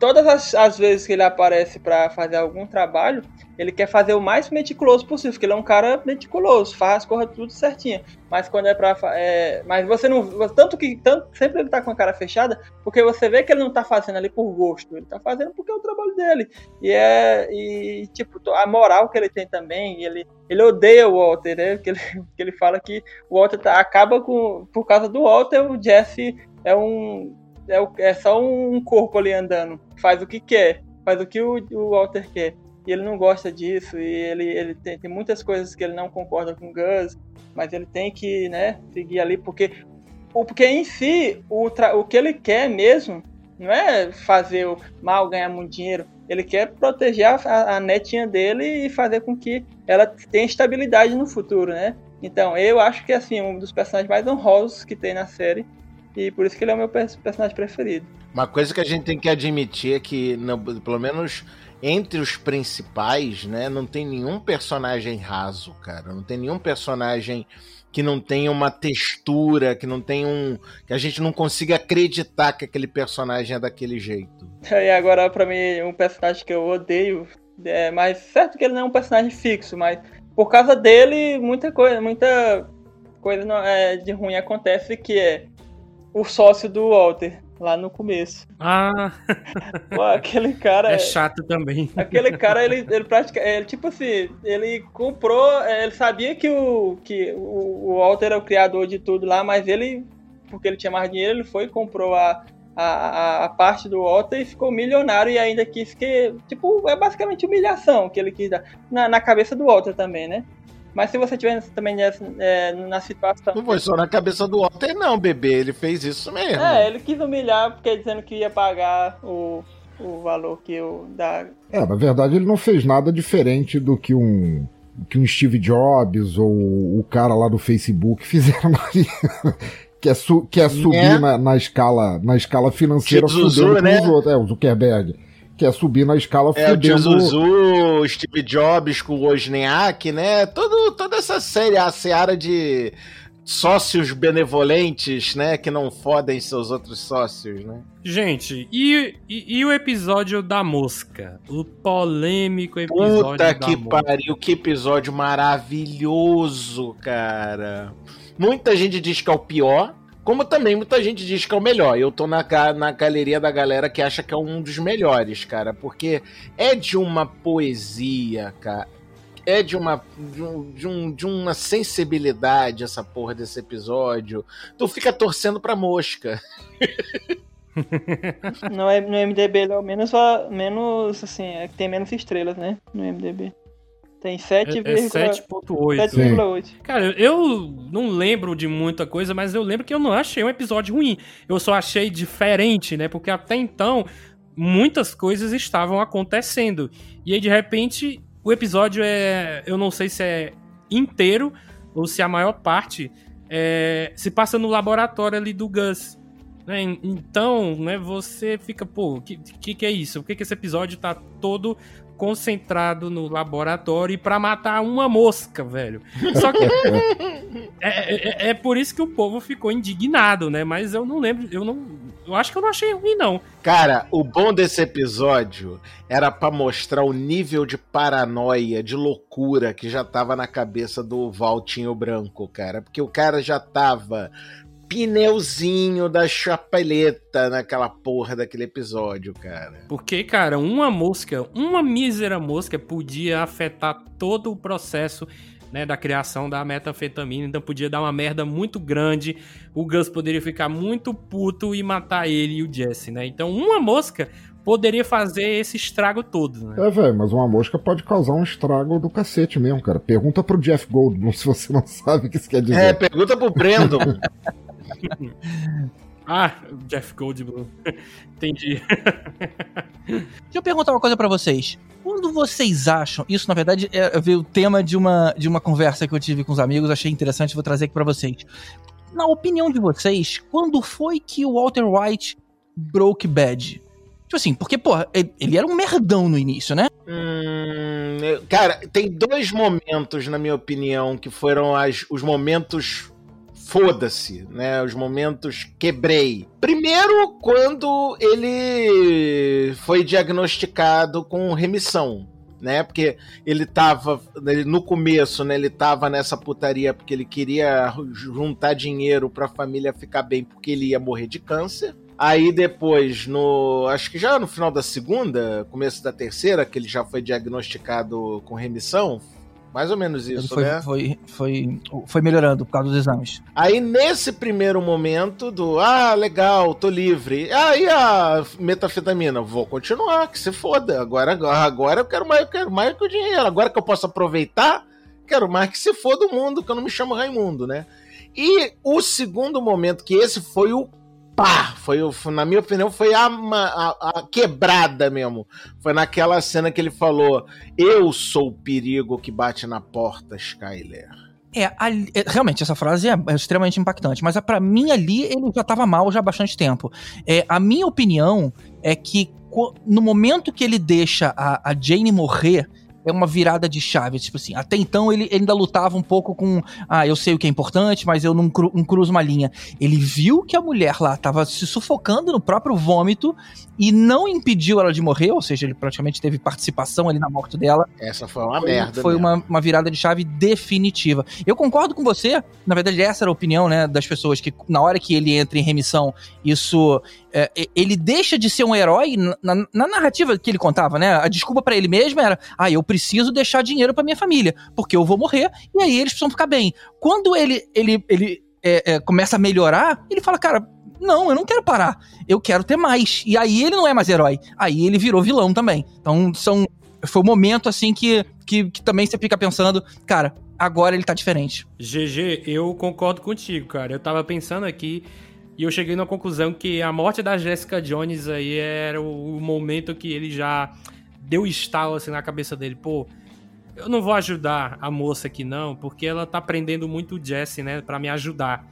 todas as, as vezes que ele aparece para fazer algum trabalho, ele quer fazer o mais meticuloso possível, porque ele é um cara meticuloso, faz, corre tudo certinho. Mas quando é pra. É, mas você não. Tanto que. Tanto, sempre ele tá com a cara fechada, porque você vê que ele não tá fazendo ali por gosto. Ele tá fazendo porque é o trabalho dele. E é. E, tipo, a moral que ele tem também, ele, ele odeia o Walter, né? Porque ele, porque ele fala que o Walter tá, acaba com. Por causa do Walter, o Jesse é um. É, é só um corpo ali andando. Faz o que quer. Faz o que o, o Walter quer e ele não gosta disso, e ele, ele tem, tem muitas coisas que ele não concorda com o Gus, mas ele tem que, né, seguir ali, porque, porque em si, o, o que ele quer mesmo não é fazer o mal, ganhar muito dinheiro, ele quer proteger a, a netinha dele e fazer com que ela tenha estabilidade no futuro, né? Então, eu acho que, assim, um dos personagens mais honrosos que tem na série, e por isso que ele é o meu personagem preferido. Uma coisa que a gente tem que admitir é que, não, pelo menos entre os principais, né, não tem nenhum personagem raso, cara. Não tem nenhum personagem que não tenha uma textura, que não tenha um. que a gente não consiga acreditar que aquele personagem é daquele jeito. *laughs* E agora, para mim, um personagem que eu odeio, é, mas certo que ele não é um personagem fixo, mas por causa dele, muita coisa, muita coisa não, é, de ruim acontece, que é o sócio do Walter lá no começo. Ah! *laughs* Pô, aquele cara. É chato também. Aquele cara, ele, ele praticamente. Ele, tipo assim, ele comprou. É, ele sabia que o, que o, Walter era o criador de tudo lá, mas ele, porque ele tinha mais dinheiro, ele foi e comprou a, a, a, parte do Walter e ficou milionário e ainda quis que. Tipo, é basicamente humilhação que ele quis dar. Na, na cabeça do Walter também, né? Mas se você tiver também nessa, é, na situação. Não foi só na cabeça do Walter, não, bebê. Ele fez isso mesmo. É, ele quis humilhar porque dizendo que ia pagar o, o valor que o da. É, na verdade ele não fez nada diferente do que um que um Steve Jobs ou o cara lá do Facebook fizeram *laughs* na que é, su que é subir é. Na, na, escala na escala financeira Zuzu, né? outros. É, o Zuckerberg que é subir na escala é, fudendo... o Zuzu, Steve Jobs com o Wozniak, né? Todo, toda essa série, a seara de sócios benevolentes, né? Que não fodem seus outros sócios, né? Gente, e, e, e o episódio da mosca? O polêmico episódio Puta da que mosca. pariu, que episódio maravilhoso, cara. Muita gente diz que é o pior, como também muita gente diz que é o melhor. Eu tô na, na galeria da galera que acha que é um dos melhores, cara. Porque é de uma poesia, cara. É de uma, de, um, de, um, de uma sensibilidade essa porra desse episódio. Tu fica torcendo pra mosca. *laughs* no, no MDB, ele é o menos, menos assim, é que tem menos estrelas, né? No MDB. Tem 7,8. É, é 7,8. Cara, eu não lembro de muita coisa, mas eu lembro que eu não achei um episódio ruim. Eu só achei diferente, né? Porque até então muitas coisas estavam acontecendo. E aí, de repente, o episódio é. Eu não sei se é inteiro ou se a maior parte é, se passa no laboratório ali do Gus. Né? Então, né, você fica, pô, o que, que, que, é isso? Por que, que esse episódio tá todo concentrado no laboratório para matar uma mosca, velho. Só que *laughs* é, é, é, por isso que o povo ficou indignado, né? Mas eu não lembro, eu não, eu acho que eu não achei ruim não. Cara, o bom desse episódio era para mostrar o nível de paranoia, de loucura que já tava na cabeça do Valtinho Branco, cara, porque o cara já tava pneuzinho da chapeleta naquela porra daquele episódio, cara. Porque, cara, uma mosca, uma mísera mosca podia afetar todo o processo né, da criação da metanfetamina, então podia dar uma merda muito grande, o Gus poderia ficar muito puto e matar ele e o Jesse, né? Então uma mosca poderia fazer esse estrago todo, né? É, velho, mas uma mosca pode causar um estrago do cacete mesmo, cara. Pergunta pro Jeff Goldblum *laughs* se você não sabe o que isso quer dizer. É, pergunta pro Brandon. *laughs* *laughs* ah, Jeff Goldblum. *laughs* Entendi. *laughs* Deixa eu perguntar uma coisa para vocês. Quando vocês acham, isso na verdade é, o tema de uma, de uma conversa que eu tive com os amigos, achei interessante, vou trazer aqui para vocês. Na opinião de vocês, quando foi que o Walter White broke bad? Tipo assim, porque, porra, ele era um merdão no início, né? Hum, cara, tem dois momentos, na minha opinião, que foram as, os momentos foda-se, né? Os momentos quebrei. Primeiro, quando ele foi diagnosticado com remissão. Né, porque ele tava ele, no começo, né, ele tava nessa putaria porque ele queria juntar dinheiro para a família ficar bem porque ele ia morrer de câncer. Aí depois, no. Acho que já no final da segunda, começo da terceira, que ele já foi diagnosticado com remissão. Mais ou menos isso, foi, né? Foi, foi, foi melhorando por causa dos exames. Aí, nesse primeiro momento do ah, legal, tô livre. Aí a metafetamina, vou continuar, que se foda. Agora, agora eu quero mais, eu quero mais que o dinheiro. Agora que eu posso aproveitar, quero mais que se foda o mundo, que eu não me chamo Raimundo, né? E o segundo momento, que esse foi o pá! Foi, na minha opinião, foi a, a, a, quebrada mesmo. Foi naquela cena que ele falou: Eu sou o perigo que bate na porta, Skyler. É, ali, é, realmente, essa frase é, é extremamente impactante, mas para mim ali ele já tava mal já há bastante tempo. É, a minha opinião é que no momento que ele deixa a, a Jane morrer, é uma virada de chave. Tipo assim, até então ele, ele ainda lutava um pouco com. Ah, eu sei o que é importante, mas eu não, cru, não cruzo uma linha. Ele viu que a mulher lá tava se sufocando no próprio vômito e não impediu ela de morrer, ou seja, ele praticamente teve participação ali na morte dela. Essa foi uma foi, merda. Foi uma, uma virada de chave definitiva. Eu concordo com você, na verdade, essa era a opinião né, das pessoas, que na hora que ele entra em remissão, isso. É, ele deixa de ser um herói na, na narrativa que ele contava, né? A desculpa para ele mesmo era: ah, eu preciso deixar dinheiro para minha família, porque eu vou morrer e aí eles precisam ficar bem. Quando ele, ele, ele é, é, começa a melhorar, ele fala, cara, não, eu não quero parar. Eu quero ter mais. E aí ele não é mais herói. Aí ele virou vilão também. Então são. Foi um momento assim que, que, que também você fica pensando, cara, agora ele tá diferente. GG, eu concordo contigo, cara. Eu tava pensando aqui e eu cheguei na conclusão que a morte da Jessica Jones aí era o momento que ele já deu estalo assim na cabeça dele. Pô, eu não vou ajudar a moça aqui não, porque ela tá prendendo muito o Jesse, né, para me ajudar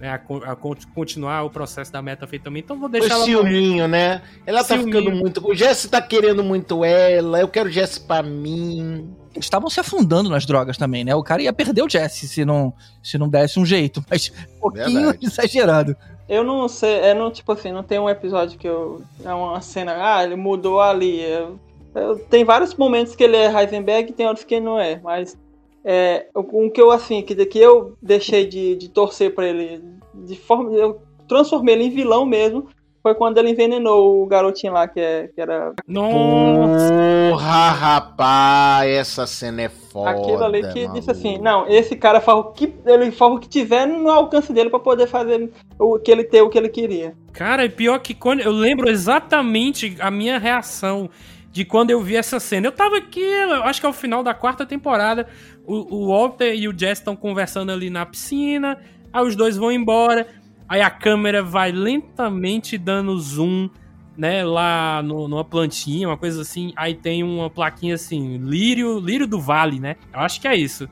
né, a, a, continuar o processo da também. Então vou deixar o ela ciúminho, né? Ela tá ficando muito. O Jesse tá querendo muito ela. Eu quero o Jesse pra mim. Eles estavam se afundando nas drogas também, né? O cara ia perder o Jesse se não, se não desse um jeito. Mas um pouquinho Verdade. *laughs* exagerado. Eu não sei, é não, tipo assim, não tem um episódio que eu. É uma cena, ah, ele mudou ali. Eu, eu, tem vários momentos que ele é Heisenberg e tem outros que ele não é, mas é, o que eu assim, que, que eu deixei de, de torcer para ele, de forma, eu transformei ele em vilão mesmo, foi quando ele envenenou o garotinho lá que, é, que era. Nossa! Porra, rapaz, essa cena é foda. Aquilo ali que maluco. disse assim: não, esse cara faz o que ele faz o que tiver no alcance dele para poder fazer o que ele ter o que ele queria. Cara, e pior que quando eu lembro exatamente a minha reação de quando eu vi essa cena. Eu tava aqui, eu acho que é o final da quarta temporada. O, o Walter e o Jess estão conversando ali na piscina. Aí os dois vão embora. Aí a câmera vai lentamente dando zoom, né? Lá no, numa plantinha, uma coisa assim. Aí tem uma plaquinha assim: Lírio, Lírio do Vale, né? Eu acho que é isso.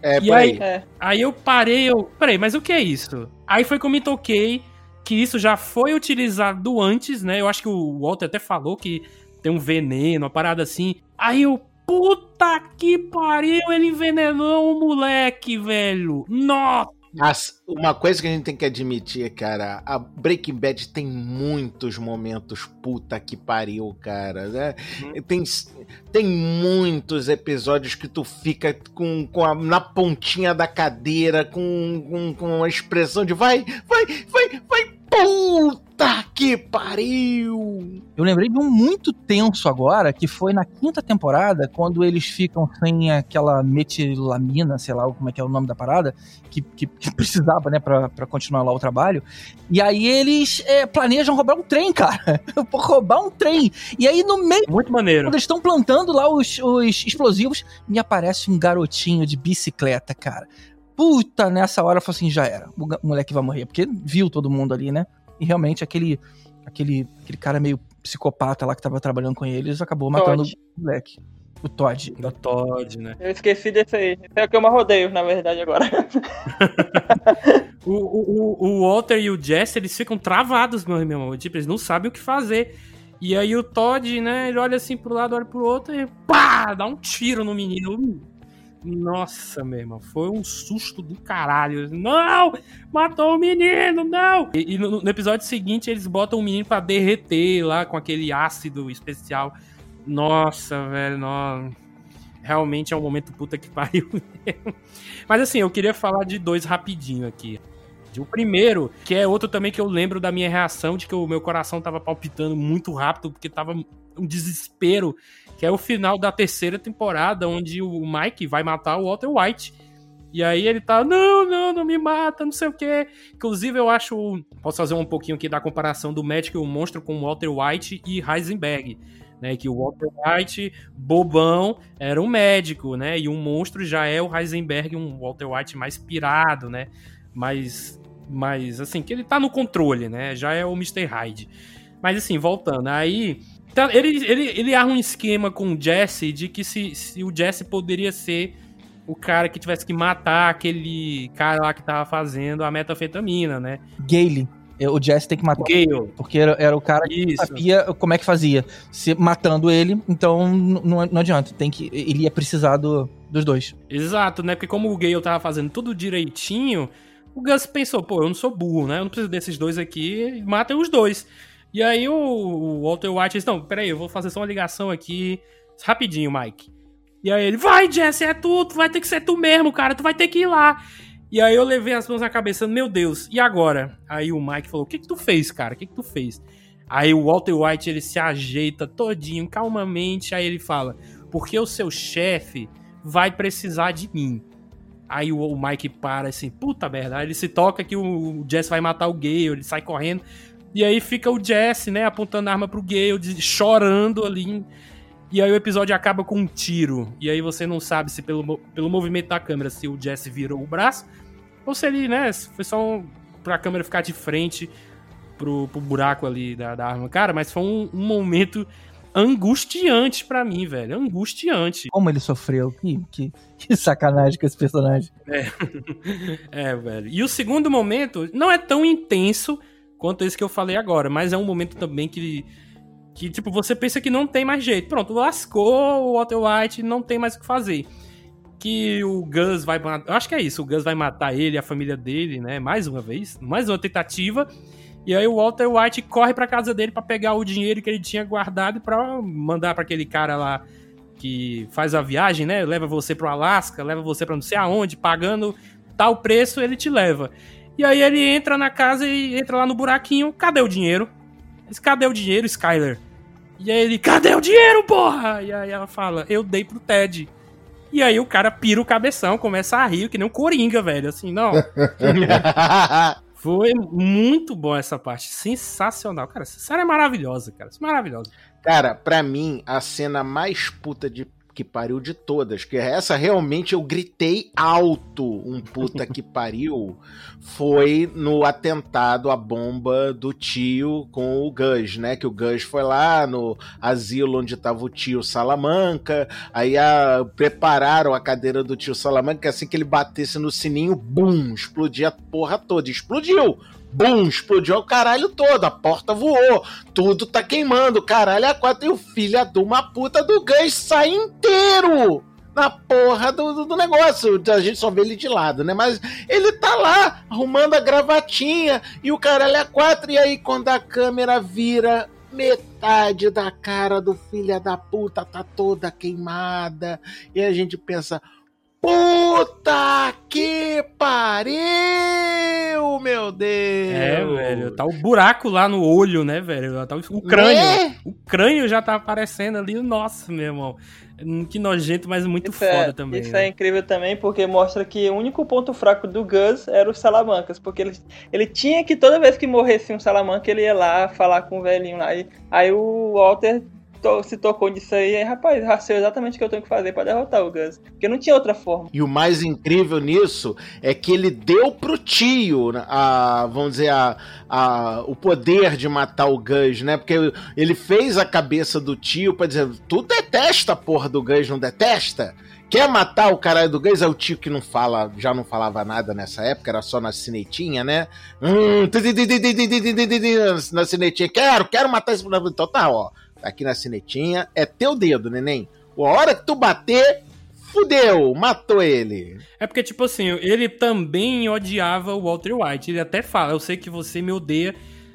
É, e aí, é. aí eu parei, eu. Peraí, mas o que é isso? Aí foi que eu me toquei que isso já foi utilizado antes, né? Eu acho que o Walter até falou que tem um veneno, uma parada assim. Aí eu, puta que pariu, ele envenenou o moleque, velho. Nossa! As, uma coisa que a gente tem que admitir, cara, a Breaking Bad tem muitos momentos puta que pariu, cara, né? Uhum. Tem, tem muitos episódios que tu fica com, com a, na pontinha da cadeira, com, com, com a expressão de vai, vai, vai, vai, Puta que pariu! Eu lembrei de um muito tenso agora, que foi na quinta temporada, quando eles ficam sem aquela metilamina, sei lá como é que é o nome da parada, que, que, que *laughs* precisava, né, pra, pra continuar lá o trabalho. E aí eles é, planejam roubar um trem, cara. *laughs* roubar um trem. E aí no meio. Muito maneiro. Quando eles estão plantando lá os, os explosivos, me aparece um garotinho de bicicleta, cara puta, nessa hora eu falei assim, já era, o moleque vai morrer, porque viu todo mundo ali, né? E realmente aquele aquele, aquele cara meio psicopata lá que tava trabalhando com eles acabou Todd. matando o moleque. O Todd. Da Todd, né? Eu esqueci desse aí. Esse é o que eu mais rodeio, na verdade, agora. *laughs* o, o, o Walter e o Jesse, eles ficam travados, meu irmão. Tipo, eles não sabem o que fazer. E aí o Todd, né, ele olha assim pro lado, olha pro outro e pá, dá um tiro no menino. Nossa, meu irmão, foi um susto do caralho. Não! Matou o menino, não! E, e no, no, episódio seguinte eles botam o menino pra derreter lá com aquele ácido especial. Nossa, velho, não. Realmente é um momento puta que *laughs* pariu mesmo. Mas assim, eu queria falar de dois rapidinho aqui. O primeiro, que é outro também que eu lembro da minha reação, de que o meu coração tava palpitando muito rápido, porque tava um desespero, que é o final da terceira temporada, onde o Mike vai matar o Walter White. E aí ele tá, não, não, não me mata, não sei o quê. Inclusive, eu acho. Posso fazer um pouquinho aqui da comparação do Magic e o monstro com Walter White e Heisenberg. Né, que o Walter White, bobão, era um médico, né? E um monstro já é o Heisenberg, um Walter White mais pirado, né? Mais, mais assim, que ele tá no controle, né? Já é o Mr. Hyde. Mas assim, voltando, aí então, ele, ele, ele arma um esquema com o Jesse de que se, se o Jesse poderia ser o cara que tivesse que matar aquele cara lá que tava fazendo a metafetamina, né? Gale. O Jesse tem que matar. Gale. Porque era, era o cara que sabia como é que fazia. Se, matando ele, então não, não adianta. Tem que, ele ia precisar do, dos dois. Exato, né? Porque como o Gale tava fazendo tudo direitinho, o Gus pensou, pô, eu não sou burro, né? Eu não preciso desses dois aqui, matem os dois. E aí o Walter White disse, não, peraí, eu vou fazer só uma ligação aqui, rapidinho, Mike. E aí ele, vai, Jesse, é tu, tu vai ter que ser tu mesmo, cara, tu vai ter que ir lá. E aí eu levei as mãos na cabeça, meu Deus, e agora? Aí o Mike falou, o que que tu fez, cara, o que que tu fez? Aí o Walter White, ele se ajeita todinho, calmamente, aí ele fala, porque o seu chefe vai precisar de mim. Aí o, Mike para assim, puta merda. Aí ele se toca que o, Jesse vai matar o Gale, ele sai correndo. E aí fica o Jesse, né, apontando a arma pro Gale, chorando ali. E aí o episódio acaba com um tiro. E aí você não sabe se pelo, pelo movimento da câmera se o Jesse virou o braço ou se ele, né, foi só um, pra câmera ficar de frente pro, pro buraco ali da, da arma. Cara, mas foi um, um momento angustiante para mim, velho. Angustiante. Como ele sofreu. Que, que, que sacanagem com esse personagem. É. *laughs* é, velho. E o segundo momento não é tão intenso quanto esse que eu falei agora, mas é um momento também que que tipo você pensa que não tem mais jeito. Pronto, lascou o Walter White, não tem mais o que fazer. Que o Gus vai matar, acho que é isso, o Gus vai matar ele, a família dele, né, mais uma vez, mais uma tentativa. E aí o Walter White corre para casa dele para pegar o dinheiro que ele tinha guardado para mandar para aquele cara lá que faz a viagem, né? Leva você pro Alasca, leva você para não sei aonde, pagando tal preço, ele te leva. E aí ele entra na casa e entra lá no buraquinho. Cadê o dinheiro? Diz, cadê o dinheiro, Skyler? E aí ele, cadê o dinheiro, porra? E aí ela fala, eu dei pro Ted. E aí o cara pira o cabeção, começa a rir, que nem um coringa, velho. Assim, não. *laughs* Foi muito bom essa parte. Sensacional. Cara, essa série é maravilhosa, cara. É maravilhosa. Cara, pra mim, a cena mais puta de que pariu de todas, que essa realmente eu gritei alto, um puta que *laughs* pariu, foi no atentado à bomba do tio com o Gus, né? Que o Gus foi lá no asilo onde tava o tio Salamanca, aí a, prepararam a cadeira do tio Salamanca, que assim que ele batesse no sininho, bum, explodia a porra toda. Explodiu! Bum, explodiu o caralho todo, a porta voou, tudo tá queimando, caralho a quatro, e o filho de uma puta do Gus sai inteiro na porra do, do, negócio. A gente só vê ele de lado, né? Mas ele tá lá, arrumando a gravatinha, e o caralho a quatro, e aí quando a câmera vira, metade da cara do filho da puta tá toda queimada, e a gente pensa, Puta que pariu, meu Deus! É, velho, tá o buraco lá no olho, né, velho? Tá o crânio. É? O crânio já tá aparecendo ali, nossa, meu irmão. Hum, que nojento, mas muito isso foda é, também. Isso né? é incrível também, porque mostra que o único ponto fraco do Gus era os Salamancas, porque ele, ele tinha que, toda vez que morresse um Salamanca, ele ia lá falar com o velhinho lá. E, aí o Walter to, se tocou disso aí, aí, rapaz, sei exatamente o que eu tenho que fazer para derrotar o Gus. Porque não tinha outra forma. E o mais incrível nisso é que ele deu pro tio, né, a, vamos dizer, a, a, o poder de matar o Gus, né? Porque ele fez a cabeça do tio pra dizer: tu detesta a porra do Gus, não detesta? Quer matar o caralho do Gus? É o tio que não fala, já não falava nada nessa época, era só na cinetinha, né? Hum, na cinetinha, quero, quero matar esse. Então tá, ó aqui na cinetinha. É teu dedo, neném. A hora que tu bater, fudeu, matou ele. É porque, tipo assim, ele também odiava o Walter White. Ele até fala, eu sei que você me odeia.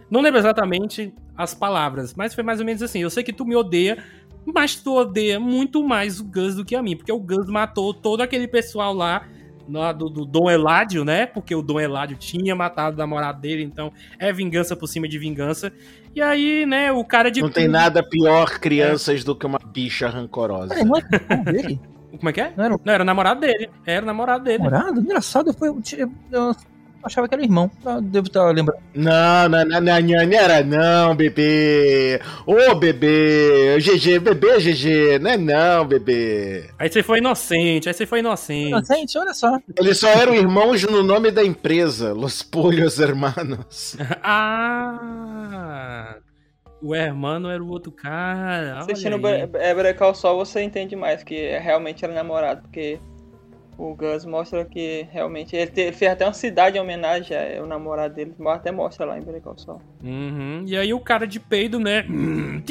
Não lembro exatamente as palavras, mas foi mais ou menos assim. Eu sei que tu me odeia, mas tu odeia muito mais o Gus do que a mim. Porque o Gus matou todo aquele pessoal lá do, do Dom Eládio, né? Porque o Dom Eládio tinha matado o namorado dele, então é vingança por cima de vingança. E aí, né, o cara de. Não tem nada pior crianças do que uma bicha rancorosa. Peraí, não é *laughs* dele? Como é que é? Não era o Não, era o namorado dele. Era o namorado dele. namorado? Engraçado, eu, fui- eu achava que era irmão. Eu devo estar lembrando. Não, não, não, não, não, não era não, bebê. Ô, bebê. GG, bebê, GG. Não é não, bebê. Aí você foi inocente, aí você foi inocente. Inocente, olha só. Eles só eram irmãos no nome da empresa. Los Polhos Hermanos. *laughs* ah! O hermano era o outro cara. Assistindo Breaker ao Sol, você entende mais que realmente era namorado, porque o Gus mostra que realmente. Ele, te- ele fez até uma cidade em homenagem ao namorado dele, até mostra lá em Sol. Uhum. E aí o cara de peido, né? *clears throat*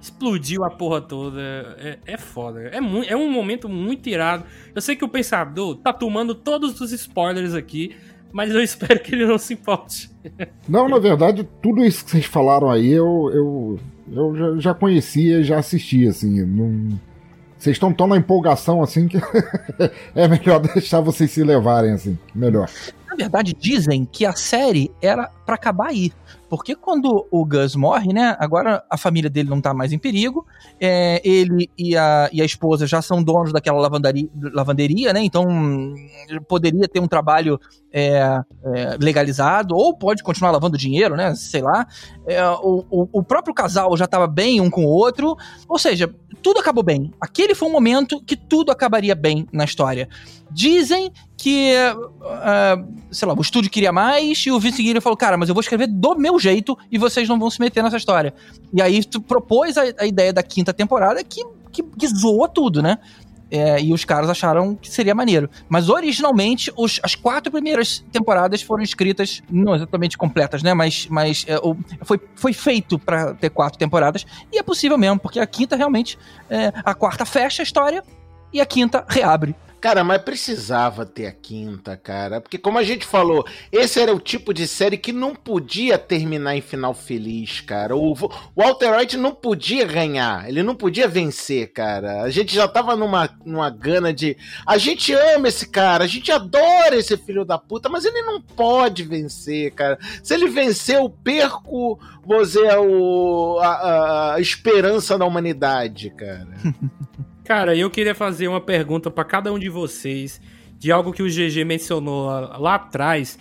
Explodiu a porra toda. É, é foda. É, é um momento muito irado. Eu sei que o pensador tá tomando todos os spoilers aqui, mas eu *laughs* espero que ele não se importe. Não, na verdade, tudo isso que vocês falaram aí eu, eu, eu já, já conhecia, já assisti, assim. Não... Vocês estão tão na empolgação assim que *laughs* é melhor deixar vocês se levarem, assim. Melhor. Na verdade, dizem que a série era pra acabar aí. Porque quando o Gus morre, né? Agora a família dele não tá mais em perigo. é, ele e a, e a esposa já são donos daquela lavandaria, lavanderia, né? Então hum, poderia ter um trabalho é, é, legalizado, ou pode continuar lavando dinheiro, né? Sei lá. É, o, o, o próprio casal já tava bem um com o outro. Ou seja, tudo acabou bem. Aquele foi um momento que tudo acabaria bem na história. Dizem que, ah, sei lá, o estúdio queria mais e o Vince Gilligan falou, cara, mas eu vou escrever do meu jeito e vocês não vão se meter nessa história. E aí tu propôs a, a ideia da quinta temporada que, que, que zoa tudo, né? É, e os caras acharam que seria maneiro. Mas originalmente, os- as quatro primeiras temporadas foram escritas, não exatamente completas, né? Mas, mas é, o- foi, foi feito pra ter quatro temporadas. E é possível mesmo, porque a quinta realmente. é, a quarta fecha a história e a quinta reabre. Cara, mas precisava ter a quinta, cara. Porque, como a gente falou, esse era o tipo de série que não podia terminar em final feliz, cara. O Walter White não podia ganhar, ele não podia vencer, cara. A gente já tava numa, numa gana de. A gente ama esse cara, a gente adora esse filho da puta, mas ele não pode vencer, cara. Se ele vencer, eu perco, dizer, o, a, a- a esperança da humanidade, cara. *laughs* Cara, eu queria fazer uma pergunta pra cada um de vocês de algo que o GG mencionou lá, atrás,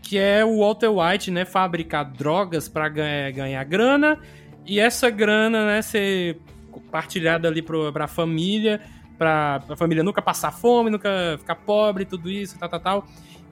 que é o Walter White, né, fabricar drogas pra ganhar, ganhar grana e essa grana, né, ser compartilhada ali pro, pra família, pra, pra família nunca passar fome, nunca ficar pobre, tudo isso, tal, tal, tal.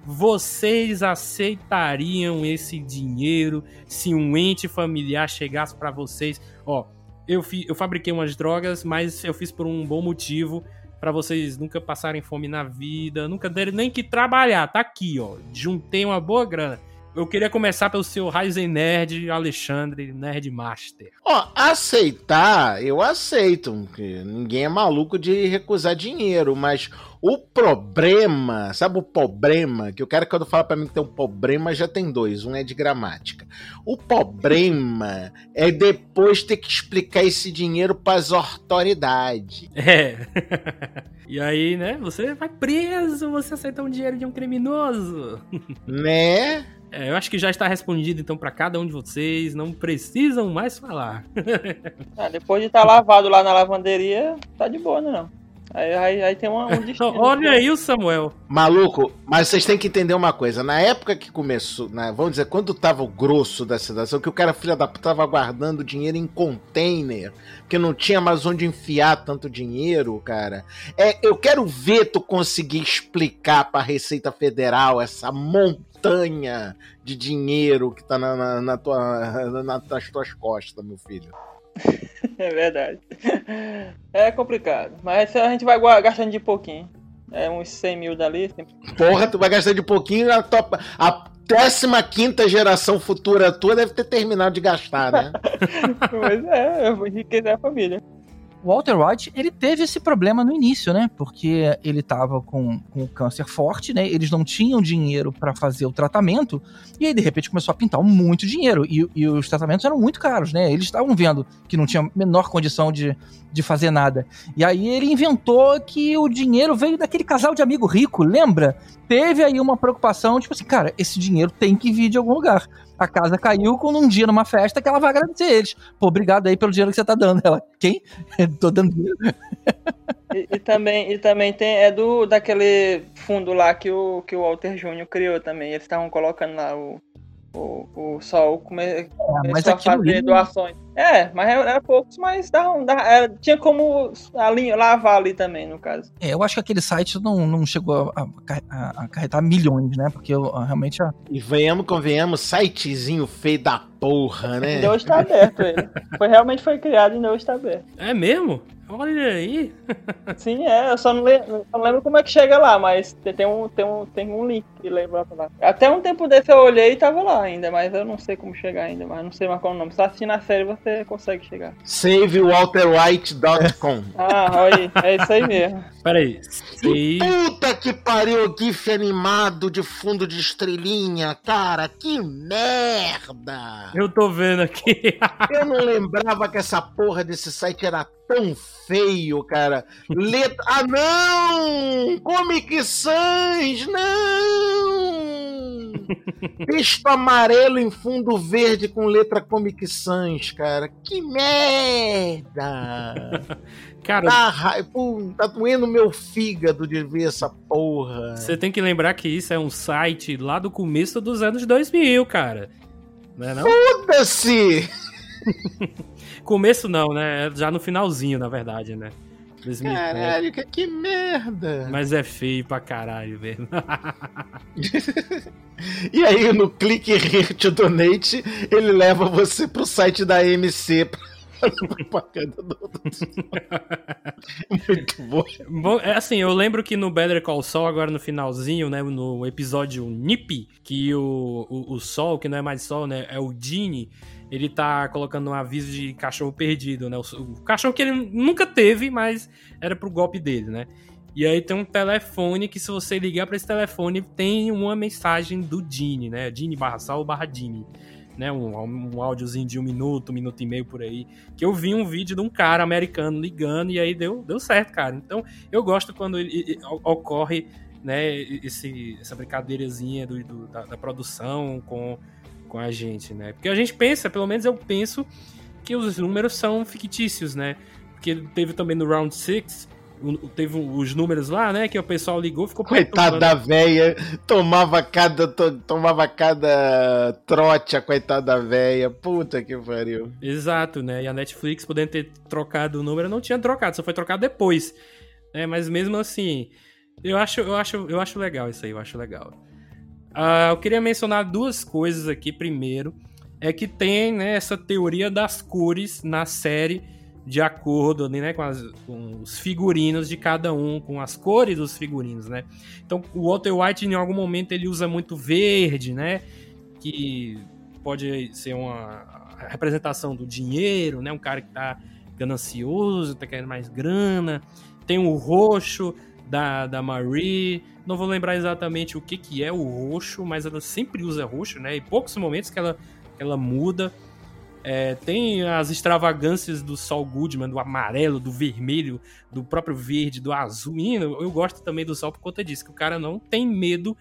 Vocês aceitariam esse dinheiro se um ente familiar chegasse pra vocês, ó, eu, fi, eu fabriquei umas drogas, mas eu fiz por um bom motivo. Pra vocês nunca passarem fome na vida, nunca terem nem que trabalhar. Tá aqui, ó. Juntei uma boa grana. Eu queria começar pelo seu Ryzen Nerd, Alexandre, Nerd Master. Ó, aceitar, eu aceito. Ninguém é maluco de recusar dinheiro, mas o problema, sabe o problema? Que o cara quando fala pra mim que tem um problema já tem dois, um é de gramática. O problema é depois ter que explicar esse dinheiro pras autoridades. *laughs* É. e aí, né? Você vai preso, você aceitar um dinheiro de um criminoso. Né? É, eu acho que já está respondido então pra cada um de vocês. Não precisam mais falar. *laughs* Ah, depois de estar lavado lá na lavanderia, tá de boa, né, não? Aí, aí, aí tem uma, um destino. *laughs* Olha aí o Samuel. Maluco, mas vocês têm que entender uma coisa. Na época que começou, né, vamos dizer, quando tava o grosso da situação, que o cara, filha da puta, tava guardando dinheiro em container, que não tinha mais onde enfiar tanto dinheiro, cara. É, eu quero ver tu conseguir explicar pra Receita Federal essa montanha de dinheiro que tá na, na- na tua, na- nas tuas costas, meu filho. *laughs* É verdade. É complicado. Mas a gente vai gastando de pouquinho. É uns 100 mil dali. sempre- Porra, tu vai gastar de pouquinho, a, tua, a 15 geração futura tua deve ter terminado de gastar, né? *laughs* Mas é, eu vou enriquecer a família. Walter White, ele teve esse problema no início, né? Porque ele tava com, com câncer forte, né? Eles não tinham dinheiro para fazer o tratamento, e aí de repente começou a pintar muito dinheiro, e, e os tratamentos eram muito caros, né? Eles estavam vendo que não tinha menor condição de, de fazer nada. E aí ele inventou que o dinheiro veio daquele casal de amigo rico, lembra? Teve aí uma preocupação, tipo assim, cara, esse dinheiro tem que vir de algum lugar. A casa caiu com um dia numa festa que ela vai agradecer eles. Pô, obrigado aí pelo dinheiro que você tá dando. Ela, quem? *laughs* Tô dando dinheiro. E, e também, e também tem, é do, daquele fundo lá que o, que o Walter Júnior criou também. Eles estavam colocando lá o, o, o Sol come, mas começou a aquilo fazer doações. É, mas era, era poucos, mas dava, dava- era- tinha como ali, lavar ali também, no caso. É, eu acho que aquele site não, não chegou a, a- a acarretar milhões, né? Porque eu, realmente a, E venhamos, convenhamos, sitezinho feio da porra, né? Ainda hoje tá aberto ele. Foi, realmente foi criado e ainda hoje tá aberto. É mesmo? Olha aí. *laughs* Sim, é, eu só não, le- eu não lembro como é que chega lá, mas tem um, tem um, tem um link que lembra pra lá. Até um tempo desse eu olhei e tava lá ainda, mas eu não sei como chegar ainda, mas não sei mais qual é o nome. Só assistindo a série você consegue chegar. SaveWalterWhite.com *laughs* Ah, olha aí, é isso aí mesmo. Peraí. Sei. Puta que pariu, GIF animado de fundo de estrelinha, cara, que merda! Eu tô vendo aqui. Eu não lembrava que essa porra desse site era tão feio, cara. Letra... Ah, não! Comic Sans, não! Texto amarelo em fundo verde com letra Comic Sans, cara. Que merda! *laughs* Cara, Tá, ra- pô, tá doendo meu fígado de ver essa porra. você tem que lembrar que isso é um site lá do começo dos anos 2000, cara. Não é não? Foda-se! *laughs* Começo não, né? É Já no finalzinho, na verdade, né? 2000, Caralho, que, que merda! Mas é feio pra caralho mesmo. *laughs* E aí, no clique Here to Donate, ele leva você pro site da MC pra propaganda do. *laughs* Muito bom. Bom, é assim, eu lembro que no Better Call Saul, agora no finalzinho, né, no episódio Nip, que o, o, o Sol, que não é mais Sol, né, é o Gene, ele tá colocando um aviso de cachorro perdido, né, o, o cachorro que ele nunca teve, mas era pro golpe dele, né. E aí tem um telefone que se você ligar pra esse telefone, tem uma mensagem do Gene, né, Gene barra Sol barra Gene. Né, um, um áudiozinho de um minuto, um minuto e meio por aí. Que eu vi um vídeo de um cara americano ligando e aí deu, deu certo, cara. Então, eu gosto quando ele- ele- ocorre né, esse, essa brincadeirazinha do, do- da, da produção com, com a gente, né? Porque a gente pensa, pelo menos eu penso, que os números são fictícios, né? Porque teve também no Round 6, teve os números lá, né? Que o pessoal ligou ficou Coitada perturbando. da véia, tomava cada, to- tomava cada trote a coitada da véia. Puta que pariu. Exato, né? E a Netflix, podendo ter trocado o número, não tinha trocado, só foi trocado depois. É, mas mesmo assim, eu acho, eu acho, eu acho legal isso aí, eu acho legal. Ah, eu queria mencionar duas coisas aqui. Primeiro, é que tem né, essa teoria das cores na série de acordo né, com, as- com os figurinos de cada um, com as cores dos figurinos, né? Então, o Walter White, em algum momento, ele usa muito verde, né? Que pode ser uma representação do dinheiro, né? Um cara que tá ganancioso, tá querendo mais grana. Tem o roxo da, da Marie. Não vou lembrar exatamente o que, que é o roxo, mas ela sempre usa roxo, né? E poucos momentos que ela, que ela muda. É, tem as extravagâncias do Saul Goodman, do amarelo, do vermelho, do próprio verde, do azul. Menino, eu gosto também do Sol por conta disso, que o cara não tem medo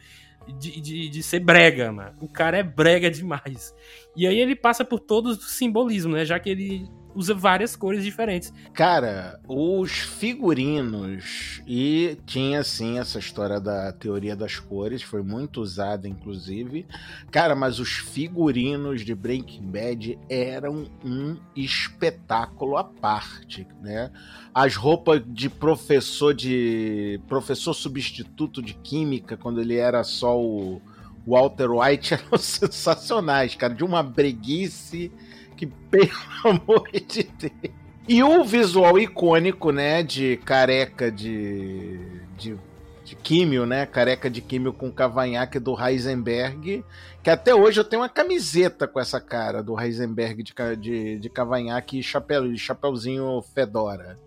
de, de, de ser brega, mano. O cara é brega demais. E aí ele passa por todos os simbolismos, né? Já que ele usa várias cores diferentes. Cara, os figurinos, e tinha sim essa história da teoria das cores, foi muito usada inclusive. Cara, mas os figurinos de Breaking Bad eram um espetáculo à parte, né? As roupas de professor de professor substituto de química quando ele era só o Walter White *laughs* eram sensacionais, cara, de uma breguice que pelo *laughs* amor de Deus. E o visual icônico, né, de careca de, de, de químio, né, careca de químio com cavanhaque do Heisenberg, que até hoje eu tenho uma camiseta com essa cara do Heisenberg de, de, de cavanhaque e chapéu, chapéuzinho fedora.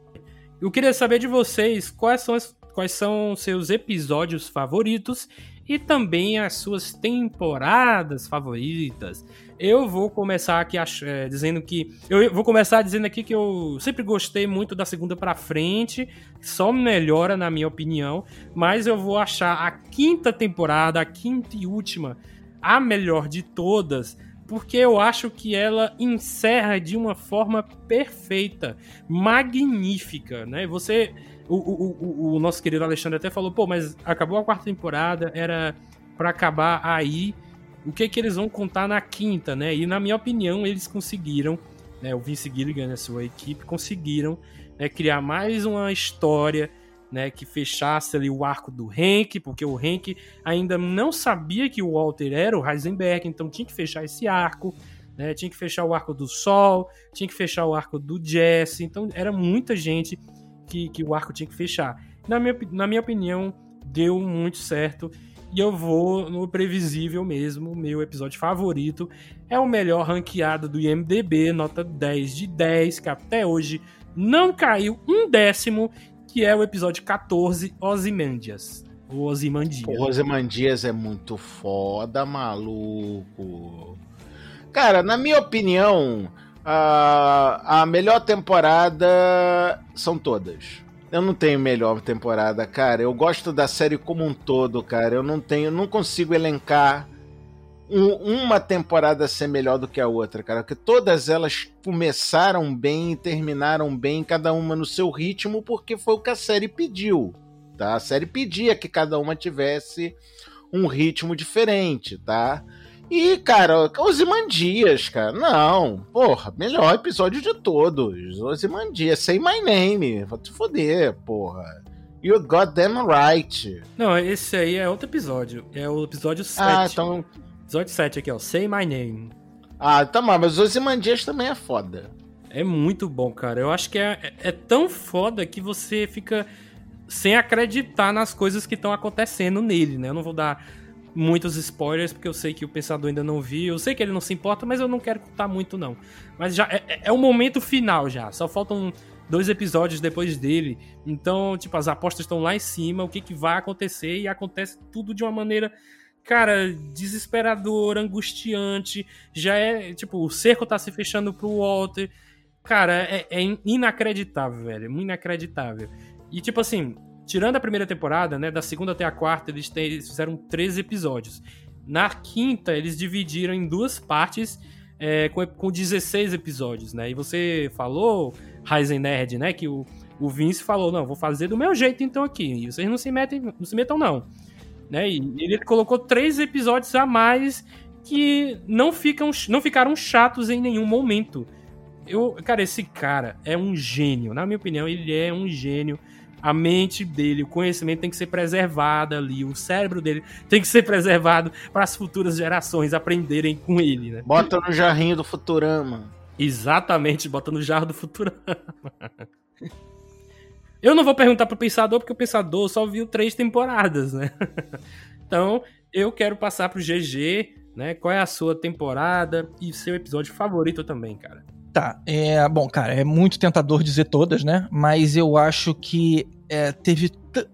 eu queria saber de vocês quais são, as, quais são seus episódios favoritos e também as suas temporadas favoritas. Eu vou começar aqui é, dizendo que. Eu vou começar dizendo aqui que eu sempre gostei muito da segunda para frente, só melhora na minha opinião, mas eu vou achar a quinta temporada, a quinta e última, a melhor de todas porque eu acho que ela encerra de uma forma perfeita, magnífica, né? Você, o, o, o, nosso querido Alexandre até falou, pô, mas acabou a quarta temporada, era para acabar aí. O que que eles vão contar na quinta, né? E na minha opinião, eles conseguiram, né? O Vince Gilligan e a sua equipe conseguiram né, criar mais uma história né, que fechasse ali o arco do Hank, porque o Hank ainda não sabia que o Walter era o Heisenberg, então tinha que fechar esse arco, né, tinha que fechar o arco do Sol, tinha que fechar o arco do Jesse, então era muita gente que, que o arco tinha que fechar. Na minha, na minha opinião, deu muito certo. E eu vou no previsível mesmo. Meu episódio favorito é o melhor ranqueado do IMDB, nota 10 de 10, que até hoje não caiu um décimo que é o episódio 14, Ozymandias. O Ozymandias. O Ozymandias é muito foda, maluco. Cara, na minha opinião, a, a melhor temporada são todas. Eu não tenho melhor temporada, cara. Eu gosto da série como um todo, cara. Eu não tenho, não consigo elencar um, uma temporada ser melhor do que a outra, cara. Porque todas elas começaram bem e terminaram bem, cada uma no seu ritmo, porque foi o que a série pediu. Tá? A série pedia que cada uma tivesse um ritmo diferente, tá? E, cara, Osimandias, cara. Não, porra, melhor episódio de todos. Osimandias, say my name. Vou te foder, porra. You got them right. Não, esse aí é outro episódio. É o episódio 7. Ah, então. Episódio 7 aqui, ó. Say My Name. Ah, tá mal, mas Osimandias também é foda. É muito bom, cara. Eu acho que é, é tão foda que você fica sem acreditar nas coisas que estão acontecendo nele, né? Eu não vou dar muitos spoilers, porque eu sei que o pensador ainda não viu. Eu sei que ele não se importa, mas eu não quero contar muito, não. Mas já é, é, é o momento final já. Só faltam dois episódios depois dele. Então, tipo, as apostas estão lá em cima, o que, que vai acontecer, e acontece tudo de uma maneira cara, desesperador, angustiante. Já é, tipo, o cerco tá se fechando pro Walter. Cara, é, é inacreditável, velho. Inacreditável. E, tipo assim, tirando a primeira temporada, né, da segunda até a quarta, eles, eles fizeram 13 episódios. Na quinta, eles dividiram em duas partes é, com, com 16 episódios, né? E você falou, Ryzen Nerd, né, que o, o Vince falou, não, vou fazer do meu jeito então aqui. E vocês não se metem, não se metam não né? E ele colocou três episódios a mais que não ficam não ficaram chatos em nenhum momento. Eu, cara, esse cara é um gênio. Na minha opinião, ele é um gênio. A mente dele, o conhecimento tem que ser preservado ali, o cérebro dele tem que ser preservado para as futuras gerações aprenderem com ele, né? Bota no jarrinho do Futurama. Exatamente, bota no jarro do Futurama. Eu não vou perguntar pro Pensador, porque o Pensador só viu três temporadas, né? então, eu quero passar pro GG, né? Qual é a sua temporada e seu episódio favorito também, cara? Tá, é, bom, cara, é muito tentador dizer todas, né? Mas eu acho que é, teve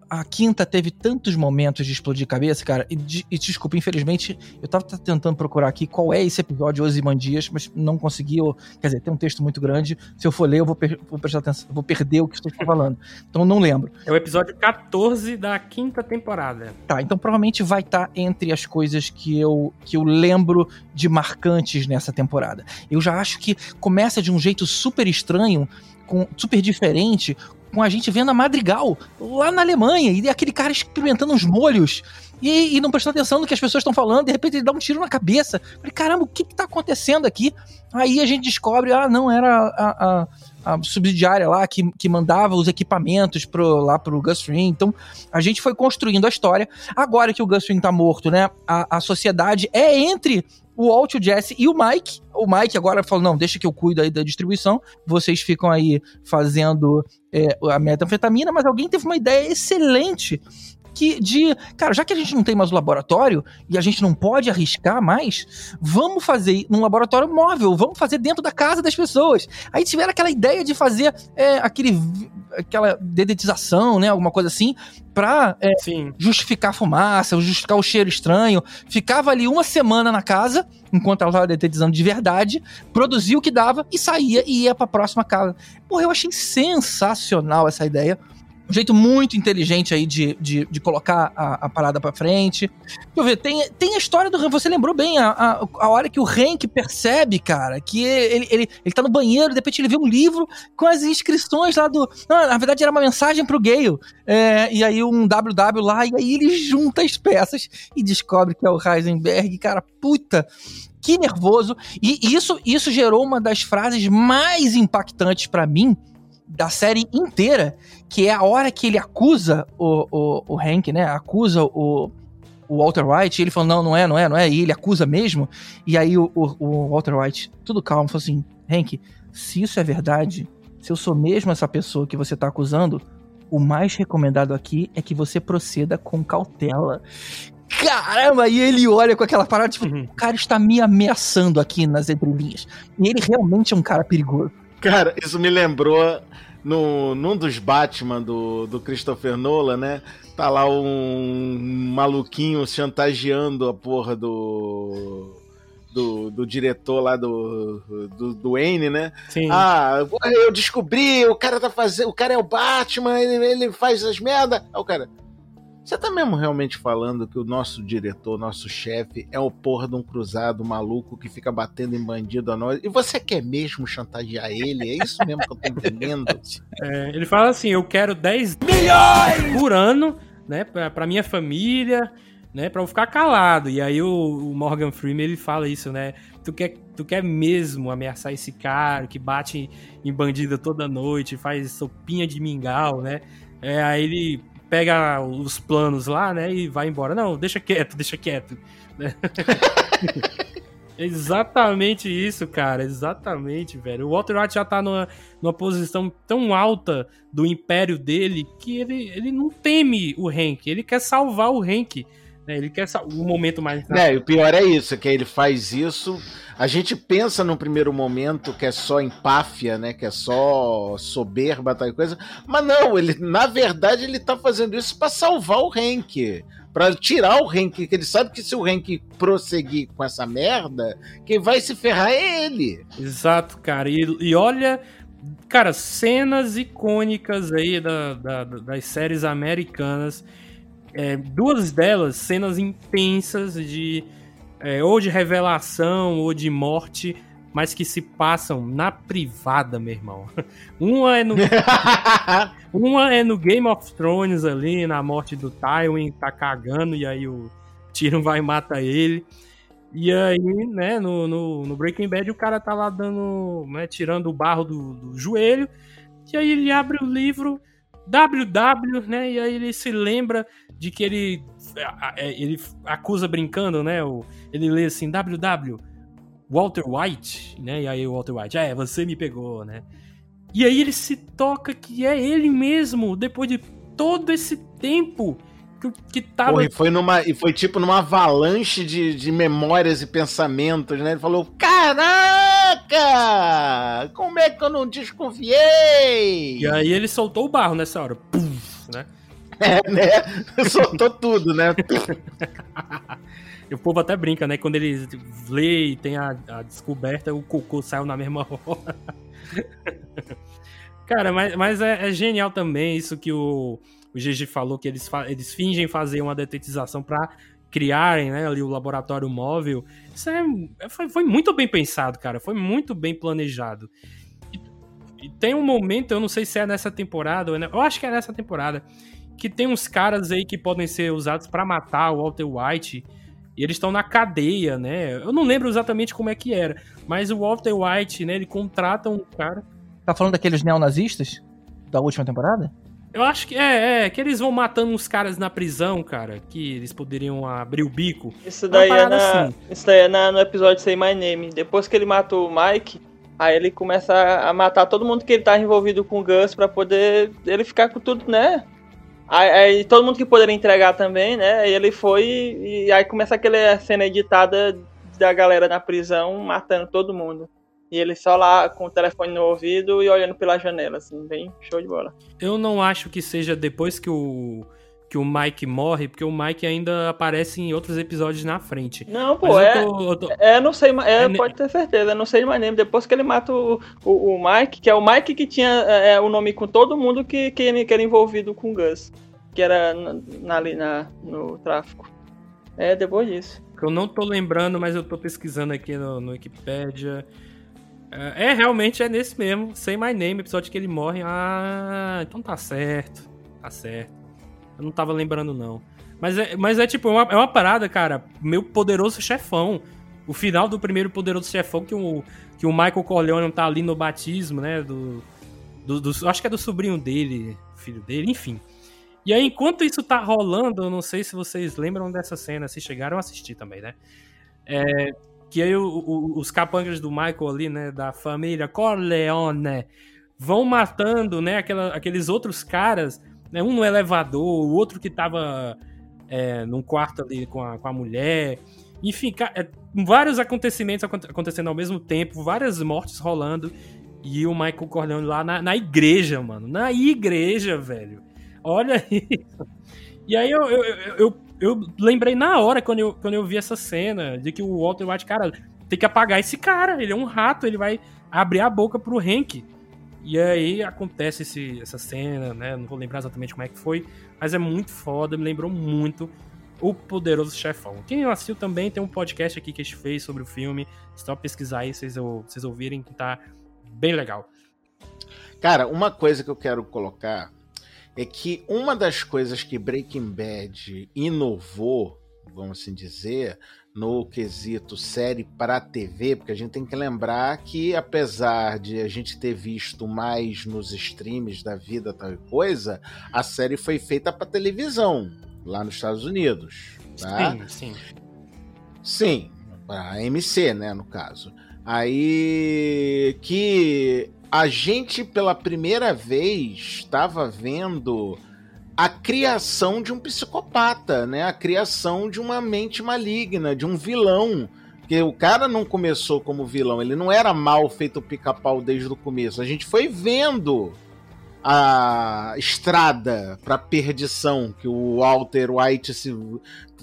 a quinta teve tantos momentos de explodir cabeça, cara. E, de, e desculpa, infelizmente, eu tava tentando procurar aqui qual é esse episódio Osimandias, mas não consegui. Quer dizer, tem um texto muito grande. Se eu for ler, eu vou, per, vou prestar atenção, vou perder o que estou falando. Então não lembro. É o episódio 14 da quinta temporada. Tá, então provavelmente vai estar tá entre as coisas que eu, que eu lembro de marcantes nessa temporada. Eu já acho que começa de um jeito super estranho, com, super diferente, com a gente vendo a Madrigal lá na Alemanha e aquele cara experimentando uns molhos e, e não prestando atenção no que as pessoas estão falando, de repente ele dá um tiro na cabeça. Falei, caramba, o que que tá acontecendo aqui? Aí a gente descobre, ah, não, era a, a, a subsidiária lá que, que mandava os equipamentos pro, lá pro Gus Fring. Então a gente foi construindo a história. Agora que o Gus Fring tá morto, né, a, a sociedade é entre o Walt, o Jesse e o Mike. O Mike agora falou: não, deixa que eu cuido aí da distribuição. Vocês ficam aí fazendo é, a metanfetamina, mas alguém teve uma ideia excelente que de, cara, já que a gente não tem mais o laboratório e a gente não pode arriscar mais, vamos fazer num laboratório móvel, vamos fazer dentro da casa das pessoas. Aí tiveram aquela ideia de fazer é, aquele aquela dedetização, né? Alguma coisa assim, pra é, justificar a fumaça, justificar o cheiro estranho. Ficava ali uma semana na casa, enquanto ela tava detetizando de verdade, produzia o que dava e saía e ia pra próxima casa. Porra, eu achei sensacional essa ideia. Um jeito muito inteligente aí de, de, de colocar a, a parada pra frente. Deixa eu ver, tem, tem a história do. Você lembrou bem a, a, a hora que o Hank percebe, cara, que ele, ele, ele tá no banheiro, de repente ele vê um livro com as inscrições lá do. Não, na verdade era uma mensagem pro Gale. É, e aí um WW lá, e aí ele junta as peças e descobre que é o Heisenberg. Cara, puta que nervoso. E isso, isso gerou uma das frases mais impactantes pra mim da série inteira, que é a hora que ele acusa o, o, o Hank, né? Acusa o, o Walter White, e ele falou, não, não é, não é, não é, e ele acusa mesmo, e aí o, o, o Walter White, tudo calmo, falou assim, Hank, se isso é verdade, se eu sou mesmo essa pessoa que você tá acusando, o mais recomendado aqui é que você proceda com cautela. Caramba, e ele olha com aquela parada, tipo, Uhum. o cara está me ameaçando aqui nas entrelinhas. E ele realmente é um cara perigoso. Cara, isso me lembrou no, num dos Batman do, do Christopher Nolan, né? Tá lá um maluquinho chantageando a porra do. Do, do diretor lá do, do, do Wayne, né? Sim. Ah, eu descobri, o cara tá fazendo. O cara é o Batman, ele, ele faz as merda. Aí o cara. Você tá mesmo realmente falando que o nosso diretor, nosso chefe, é o porra de um cruzado maluco que fica batendo em bandido a nós? E você quer mesmo chantagear ele? É isso mesmo que eu tô entendendo? *laughs* É, ele fala assim: eu quero 10 milhões por ano, né, pra, pra minha família, né, pra eu ficar calado. E aí o, o Morgan Freeman ele fala isso, né? Tu quer, tu quer mesmo ameaçar esse cara que bate em bandido toda noite, faz sopinha de mingau, né? É, aí ele pega os planos lá, né, e vai embora. Não, deixa quieto, deixa quieto. né? *laughs* Exatamente isso, cara. Exatamente, velho. O Walter White já tá numa, numa posição tão alta do império dele que ele, ele não teme o Hank. Ele quer salvar o Hank. Né? Ele quer o momento mais. É, e o pior é isso, que ele faz isso. A gente pensa no primeiro momento que é só empáfia, né? Que é só soberba, tal coisa. Mas não, ele, na verdade, ele tá fazendo isso pra salvar o Hank. Pra tirar o Hank, que ele sabe que se o Hank prosseguir com essa merda, quem vai se ferrar é ele. Exato, cara. E, e olha, cara, cenas icônicas aí da, da- das séries americanas. É, duas delas, cenas intensas de é, ou de revelação ou de morte, mas que se passam na privada, meu irmão. *laughs* Uma é no, *laughs* uma é no Game of Thrones ali, na morte do Tywin, tá cagando, e aí o Tyrion vai e mata ele. E aí, né, no, no, no Breaking Bad o cara tá lá dando, né, tirando o barro do, do joelho, e aí ele abre o livro WW, né, e aí ele se lembra de que ele, a- ele acusa brincando, né, ele lê assim, WW, Walter White, né, e aí o Walter White, é, você me pegou, né. E aí ele se toca que é ele mesmo, depois de todo esse tempo que, que tava... Porra, e foi, numa, e foi tipo numa avalanche de, de memórias e pensamentos, né? Ele falou: Caraca! Como é que eu não desconfiei? E aí ele soltou o barro nessa hora. Puf, né? É, né? *laughs* Soltou tudo, né? *laughs* O povo até brinca, né? Quando ele lê e tem a, a descoberta, o cocô saiu na mesma *laughs* hora. Cara, mas, mas é, é genial também isso que o, o GG falou, que eles, eles fingem fazer uma detetização pra criarem né, ali o laboratório móvel. Isso é, é- foi, foi muito bem pensado, cara. Foi muito bem planejado. E, e tem um momento, eu não sei se é nessa temporada, é eu acho que é nessa temporada, que tem uns caras aí que podem ser usados pra matar o Walter White. E eles estão na cadeia, né? Eu não lembro exatamente como é que era. Mas o Walter White, né? Ele contrata um cara. Tá falando daqueles neonazistas? Da última temporada? Eu acho que é, é, que eles vão matando uns caras na prisão, cara. Que eles poderiam abrir o bico. Isso daí é, na, assim. isso daí é na- no episódio Say My Name. Depois que ele matou o Mike, aí ele começa a matar todo mundo que ele tá envolvido com o Gus pra poder ele ficar com tudo, né? Aí, aí todo mundo que poderia entregar também, né? Ele foi e aí começa aquela cena editada da galera na prisão matando todo mundo. E ele só lá com o telefone no ouvido e olhando pela janela, assim, bem show de bola. Eu não acho que seja depois que o que o Mike morre, porque o Mike ainda aparece em outros episódios na frente. Não, pô, Mas eu é, tô- eu tô- é, não sei, é, É pode ter certeza, não sei mais nem. Depois que ele mata o, o, o Mike, que é o Mike que tinha é, é, o nome com todo mundo que, que, que era envolvido com o Gus, que era na, na- ali na, no tráfico. É, depois disso. eu não tô lembrando, mas eu tô pesquisando aqui no, no Wikipedia. É, é, realmente é nesse mesmo, Say My Name, episódio que ele morre. Ah, então tá certo. Tá certo. Eu não tava lembrando, não. Mas é, mas é tipo, é uma, é uma parada, cara. Meu poderoso chefão. O final do primeiro poderoso chefão, que o, que o Michael Corleone tá ali no batismo, né? Do, do, do- acho que é do sobrinho dele, filho dele, enfim. E aí, enquanto isso tá rolando, eu não sei se vocês lembram dessa cena, se chegaram a assistir também, né? É, que aí o- o- os capangas do Michael ali, né, da família Corleone, vão matando, né, aquela- aqueles outros caras, né, um no elevador, o outro que tava é, num quarto ali com a, com a mulher. Enfim, é, vários acontecimentos aconte- acontecendo ao mesmo tempo, várias mortes rolando. E o Michael Corleone lá na, na igreja, mano. Na igreja, velho. Olha *laughs* isso. E aí eu, eu, eu, eu, eu lembrei na hora, quando eu, quando eu vi essa cena, de que o Walter White, cara, tem que apagar esse cara. Ele é um rato, ele vai abrir a boca pro Hank. E aí acontece esse, essa cena, né? Não vou lembrar exatamente como é que foi, mas é muito foda, me lembrou muito o Poderoso Chefão. Quem assistiu também, tem um podcast aqui que a gente fez sobre o filme. Só pesquisar aí, vocês, vocês ouvirem, que tá bem legal. Cara, uma coisa que eu quero colocar é que uma das coisas que Breaking Bad inovou, vamos assim dizer, no quesito série para TV, porque a gente tem que lembrar que apesar de a gente ter visto mais nos streams da vida tal coisa, a série foi feita para televisão lá nos Estados Unidos, tá? Sim, sim. Sim, a MC, né, no caso. Aí que a gente pela primeira vez estava vendo a criação de um psicopata, né? A criação de uma mente maligna, de um vilão. Porque o cara não começou como vilão, ele não era mal feito pica-pau desde o começo. A gente foi vendo a estrada para perdição que o Walter White se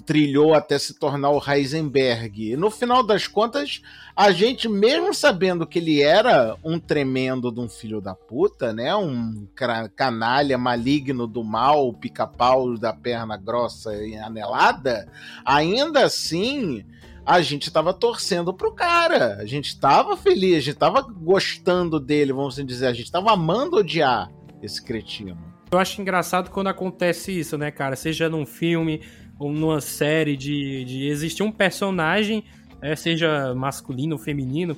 trilhou até se tornar o Heisenberg. E no final das contas, a gente, mesmo sabendo que ele era um tremendo de um filho da puta, né? Um canalha maligno do mal, pica-pau da perna grossa e anelada, ainda assim. A gente tava torcendo pro cara. A gente tava feliz, a gente tava gostando dele, vamos assim dizer. A gente tava amando odiar esse cretino. Eu acho engraçado quando acontece isso, né, cara? Seja num filme ou numa série de, de existir um personagem, é, seja masculino ou feminino,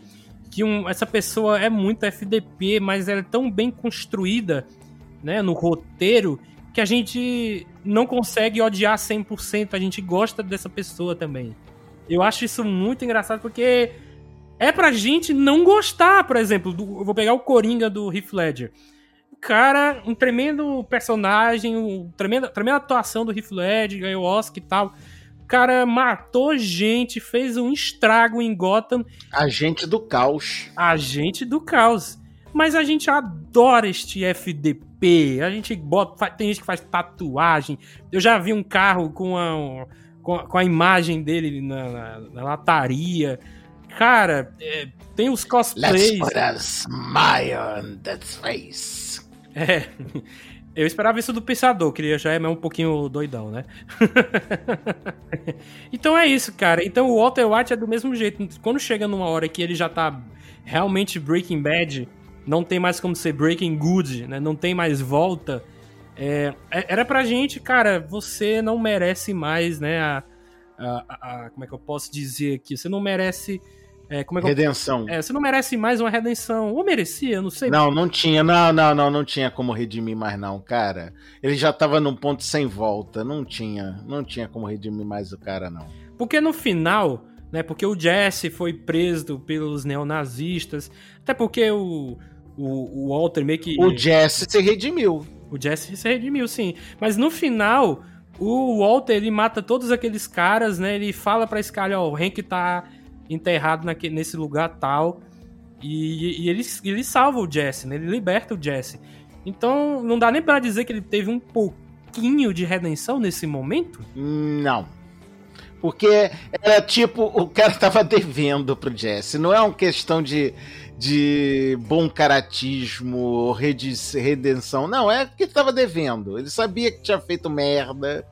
que um- essa pessoa é muito FDP, mas ela é tão bem construída, né, no roteiro, que a gente não consegue odiar 100%, a gente gosta dessa pessoa também. Eu acho isso muito engraçado porque é pra gente não gostar, por exemplo, do- eu vou pegar o Coringa do Heath Ledger. Cara, um tremendo personagem, um tremenda, tremenda atuação do Heath Ledger, ganhou Oscar e tal. O cara matou gente, fez um estrago em Gotham, Agente do caos. agente do caos. Mas a gente adora este FDP. A gente bota. Tem gente que faz tatuagem. Eu já vi um carro com a, com a, com a imagem dele na, na- na lataria. Cara, é, tem os Let's cosplays. put a smile on that face. É. *laughs* Eu esperava isso do Pensador, que ele já é um pouquinho doidão, né? *laughs* então é isso, cara. Então o Walter White é do mesmo jeito. Quando chega numa hora que ele já tá realmente Breaking Bad, não tem mais como ser Breaking Good, né? Não tem mais volta. É, é- era pra gente, cara, você não merece mais, né? A, a- a- como é que eu posso dizer aqui? Você não merece. É, como é que Redenção. é, você não merece mais uma redenção. Ou merecia, não sei. Não, não tinha, não, não, não, não tinha como redimir mais não, cara. Ele já tava num ponto sem volta, não tinha, não tinha como redimir mais o cara não. Porque no final, né? Porque o Jesse foi preso pelos neonazistas, até porque o, o, o Walter meio que. O Jesse se redimiu. O Jesse se redimiu, sim. Mas no final, o Walter ele mata todos aqueles caras, né? Ele fala pra Scully, ó, o Hank tá enterrado nesse lugar tal. E, e ele, ele salva o Jesse, né? Ele liberta o Jesse. Então, não dá nem pra dizer que ele teve um pouquinho de redenção nesse momento? Não. Porque era tipo, o cara *laughs* tava devendo pro Jesse. Não é uma questão de, de bom caratismo, redenção. Não, é que ele tava devendo. Ele sabia que tinha feito merda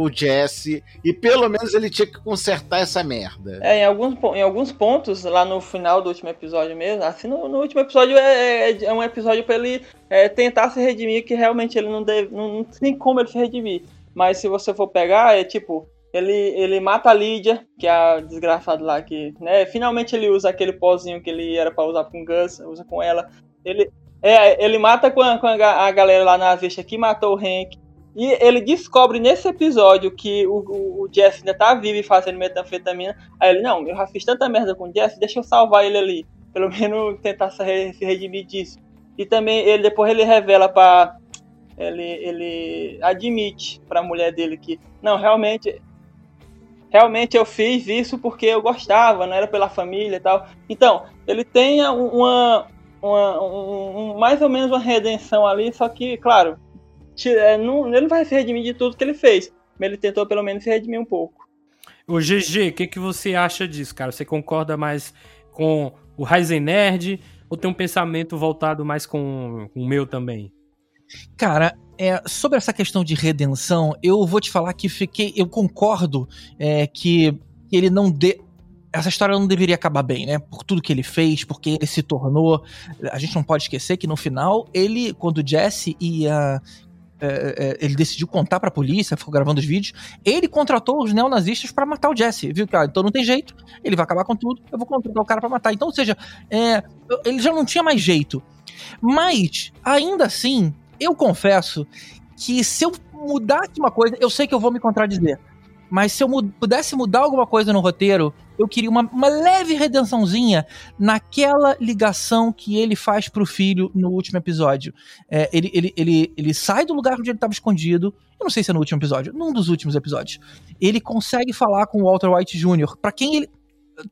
o Jesse e pelo menos ele tinha que consertar essa merda. É, em alguns, em alguns pontos, lá no final do último episódio mesmo, assim, no, no último episódio é, é, é um episódio para ele é, tentar se redimir, que realmente ele não, deve, não, não tem como ele se redimir. Mas se você for pegar, é tipo, ele, ele mata a Lídia, que é a desgraçada lá que, né, finalmente ele usa aquele pozinho que ele era para usar com Gus, usa com ela. Ele, é, ele mata com a, com a galera lá na vista que matou o Hank. E ele descobre nesse episódio que o, o, Jesse ainda tá vivo e fazendo metanfetamina. Aí ele, não, eu já fiz tanta merda com o Jesse, deixa eu salvar ele ali. Pelo menos *laughs* tentar se, redimir disso. E também ele depois ele revela para ele, ele admite para a mulher dele que não, realmente realmente eu fiz isso porque eu gostava, não era pela família e tal. Então, ele tem uma, uma um, um, mais ou menos uma redenção ali, só que, claro, não, ele não vai se redimir de tudo que ele fez, mas ele tentou pelo menos se redimir um pouco. O GG, o que, que você acha disso, cara? Você concorda mais com o Ryzen Nerd ou tem um pensamento voltado mais com, com o meu também? Cara, é, sobre essa questão de redenção, eu vou te falar que fiquei. Eu concordo é, que ele não dê. Essa história não deveria acabar bem, né? Por tudo que ele fez, porque ele se tornou. A gente não pode esquecer que no final, ele, quando Jesse ia. É, é, ele decidiu contar pra polícia, ficou gravando os vídeos. Ele contratou os neonazistas para matar o Jesse. Viu? Ah, então não tem jeito, ele vai acabar com tudo, eu vou contratar o cara para matar. Então, ou seja, é, ele já não tinha mais jeito. Mas, ainda assim, eu confesso que se eu mudasse uma coisa, eu sei que eu vou me contradizer. Mas se eu pudesse mudar alguma coisa no roteiro, eu queria uma, uma leve redençãozinha naquela ligação que ele faz pro filho no último episódio. É, ele, ele, ele, ele sai do lugar onde ele estava escondido. Eu não sei se é no último episódio, num dos últimos episódios. Ele consegue falar com o Walter White Jr., para quem ele.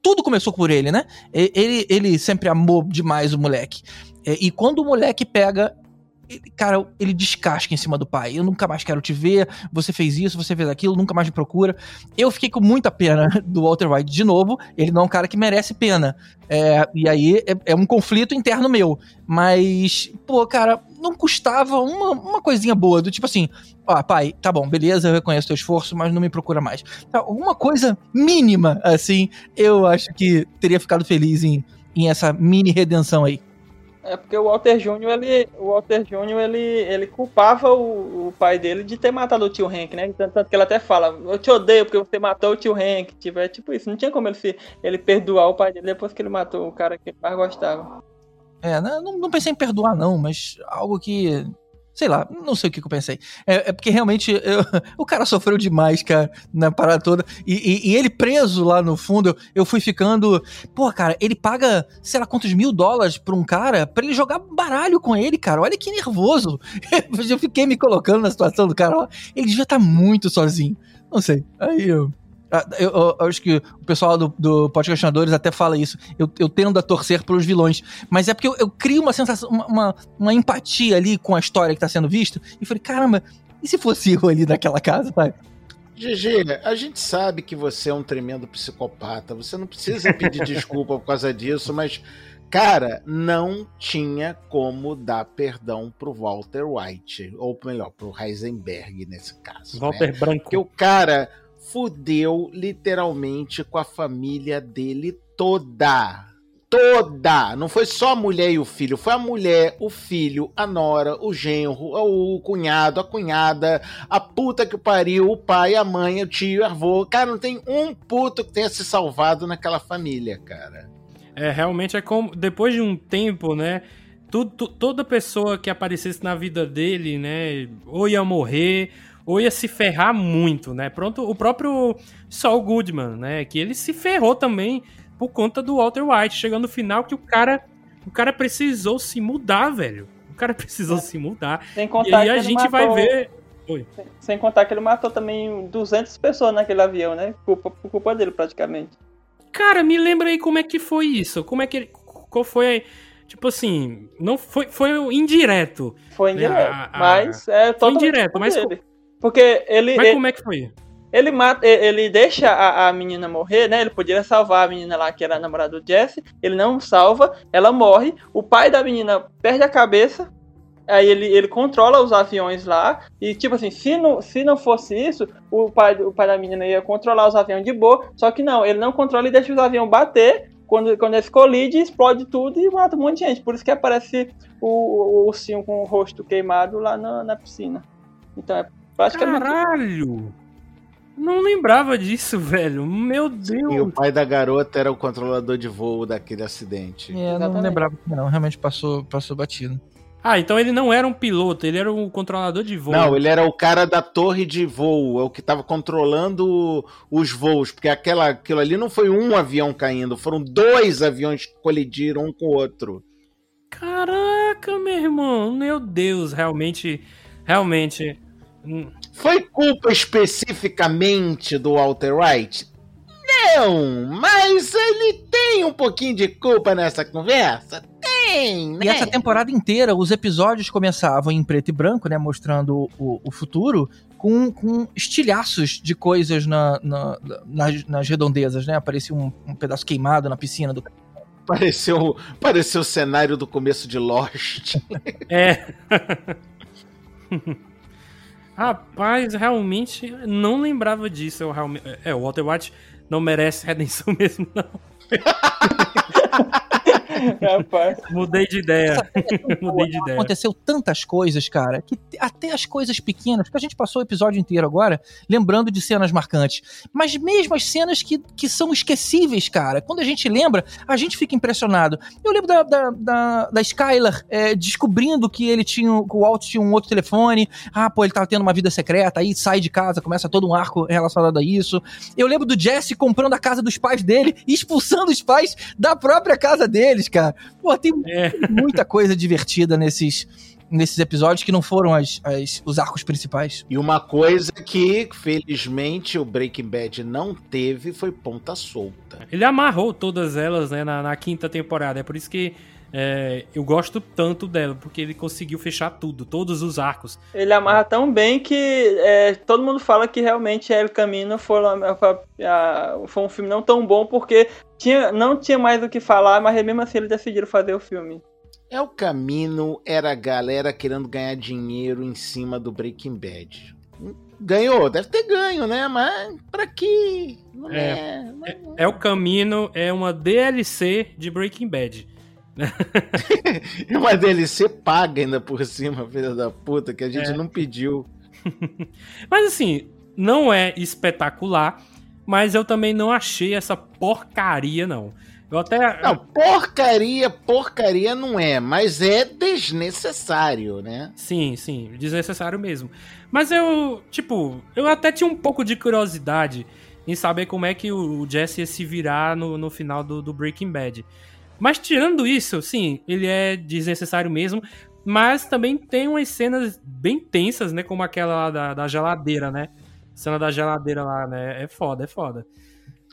Tudo começou por ele, né? Ele, ele sempre amou demais o moleque. É, e quando o moleque pega cara, ele descasca em cima do pai. Eu nunca mais quero te ver, você fez isso, você fez aquilo, nunca mais me procura. Eu fiquei com muita pena *laughs* do Walter White de novo. Ele não é um cara que merece pena. É, e aí é, é, um conflito interno meu. Mas, pô, cara, não custava uma, uma coisinha boa, do tipo assim, ó, pai, tá bom, beleza, eu reconheço teu esforço, mas não me procura mais. Tá, alguma coisa mínima, assim, eu acho que teria ficado feliz em, em essa mini redenção aí. É porque o Walter Jr. ele, o Walter Jr. ele, ele culpava o, o pai dele de ter matado o tio Hank, né? Tanto, tanto, que ele até fala, eu te odeio porque você matou o tio Hank. Tipo, é tipo isso, não tinha como ele, se, ele perdoar o pai dele depois que ele matou o cara que ele mais gostava. É, não, não pensei em perdoar não, mas algo que Sei lá, não sei o que, que eu pensei. É, é porque realmente eu, *laughs* o cara sofreu demais, cara, na parada toda. E, e, e, ele preso lá no fundo, eu, fui ficando. Pô, cara, ele paga, sei lá quantos mil dólares pra um cara pra ele jogar baralho com ele, cara. Olha que nervoso. *laughs* Eu fiquei me colocando na situação do cara. Ele estar tá muito sozinho. Não sei. Aí eu. Ah, eu, eu, eu, acho que o pessoal do, do Podcastinadores até fala isso. Eu, eu tendo a torcer pelos vilões. Mas é porque eu, eu crio uma sensação, uma, uma, uma, empatia ali com a história que tá sendo vista. E falei, caramba, e se fosse eu ali naquela casa, pai? GG, a gente sabe que você é um tremendo psicopata. Você não precisa pedir desculpa por causa disso, mas, cara, não tinha como dar perdão pro Walter White. Ou melhor, pro Heisenberg nesse caso. Walter né? Branco. Porque o cara fudeu literalmente com a família dele toda. Toda! Não foi só a mulher e o filho, foi a mulher, o filho, a nora, o genro, o cunhado, a cunhada, a puta que pariu, o pai, a mãe, o tio, o avô. Cara, não tem um puto que tenha se salvado naquela família, cara. É, realmente é como. Depois de um tempo, né? Tudo, toda pessoa que aparecesse na vida dele, né? Ou ia morrer, ou ia se ferrar muito, né? Pronto, o próprio Saul Goodman, né? Que ele se ferrou também por conta do Walter White, chegando no final que o cara, o cara precisou se mudar, velho. O cara *laughs* precisou é. se mudar. Sem contar e aí a gente matou... vai ver Oi. Sem, contar que ele matou também 200 pessoas naquele avião, né? Culpa, por culpa dele, praticamente. Cara, me lembra aí como é que foi isso. Como é que ele, enforcou foi, tipo assim, não foi, foi indireto. Foi indireto, A- a- mas é totalmente indireto, culpa mas dele. Porque ele, Mas ele, como é que foi? ele mata, ele deixa a, a menina morrer, né? Ele poderia salvar a menina lá que era a namorada do Jesse. Ele não salva, ela morre. O pai da menina perde a cabeça. Aí ele, ele controla os aviões lá. E, tipo assim, se não, se não fosse isso, o pai, o pai da menina ia controlar os aviões de boa. Só que não, ele não controla e deixa os aviões bater. Quando, quando eles colidem, explode tudo e mata um monte de gente. Por isso que aparece o, o, o ursinho com o rosto queimado lá na, na piscina. Então é praticamente. Caralho! Não lembrava disso, velho. Meu E o Deus. pai da garota era o controlador de voo daquele acidente. É, não lembrava que não, realmente passou, passou batido. Ah, então ele não era um piloto, ele era um controlador de voo. Não, ele era o cara da torre de voo, é o que tava controlando os voos, porque aquela, aquilo ali não foi um avião caindo, foram dois aviões que colidiram um com o outro. Caraca, meu irmão. Meu Deus, realmente. Realmente. Foi culpa especificamente do Walter White? Não, mas ele tem um pouquinho de culpa nessa conversa? Tem, né? E essa temporada inteira, os episódios começavam em preto e branco, né? Mostrando o, o futuro, com, com estilhaços de coisas na, na- nas, nas redondezas, né? Aparecia um, um pedaço queimado na piscina do. Pareceu, pareceu o cenário do começo de Lost. É. *laughs* Rapaz, realmente não lembrava disso. Eu realmente... É, o Walter White não merece redenção *laughs* mesmo, não. *laughs* Rapaz. Mudei de ideia. *laughs* Mudei de ideia. Aconteceu tantas coisas, cara, que até as coisas pequenas, porque a gente passou o episódio inteiro agora lembrando de cenas marcantes. Mas mesmo as cenas que, que são esquecíveis, cara, quando a gente lembra, a gente fica impressionado. Eu lembro da, da, da, da Skylar é, descobrindo que ele tinha, que o Walt tinha um outro telefone. Ah, pô, ele tava tendo uma vida secreta, aí sai de casa, começa todo um arco relacionado a isso. Eu lembro do Jesse comprando a casa dos pais dele e *laughs* expulsando os pais da própria casa deles, cara. Pô, tem É. muita coisa divertida nesses, nesses episódios que não foram as, as- os arcos principais. E uma coisa que, felizmente, o Breaking Bad não teve foi ponta solta. Ele amarrou todas elas né, na, na quinta temporada. É por isso que é, eu gosto tanto dela, porque ele conseguiu fechar tudo, todos os arcos. Ele amarra tão bem que é, todo mundo fala que realmente El Camino foi, foi a- foi um filme não tão bom porque tinha, não tinha mais o que falar, mas mesmo assim eles decidiram fazer o filme. É o caminho, era a galera querendo ganhar dinheiro em cima do Breaking Bad. Ganhou, deve ter ganho, né? Mas pra quê? Não É. é. É o Camino, é uma DLC de Breaking Bad. E uma DLC paga ainda por cima, filha da puta, que a gente É. não pediu. *laughs* Mas assim, não é espetacular, mas eu também não achei essa porcaria, não. Eu até. Não, porcaria, porcaria não é, mas é desnecessário, né? Sim, sim, desnecessário mesmo. Mas eu, tipo, eu até tinha um pouco de curiosidade em saber como é que o Jesse ia se virar no, no final do, do Breaking Bad. Mas tirando isso, sim, ele é desnecessário mesmo. Mas também tem umas cenas bem tensas, né? Como aquela lá da, da geladeira, né? Cena da geladeira lá, né? É foda, é foda.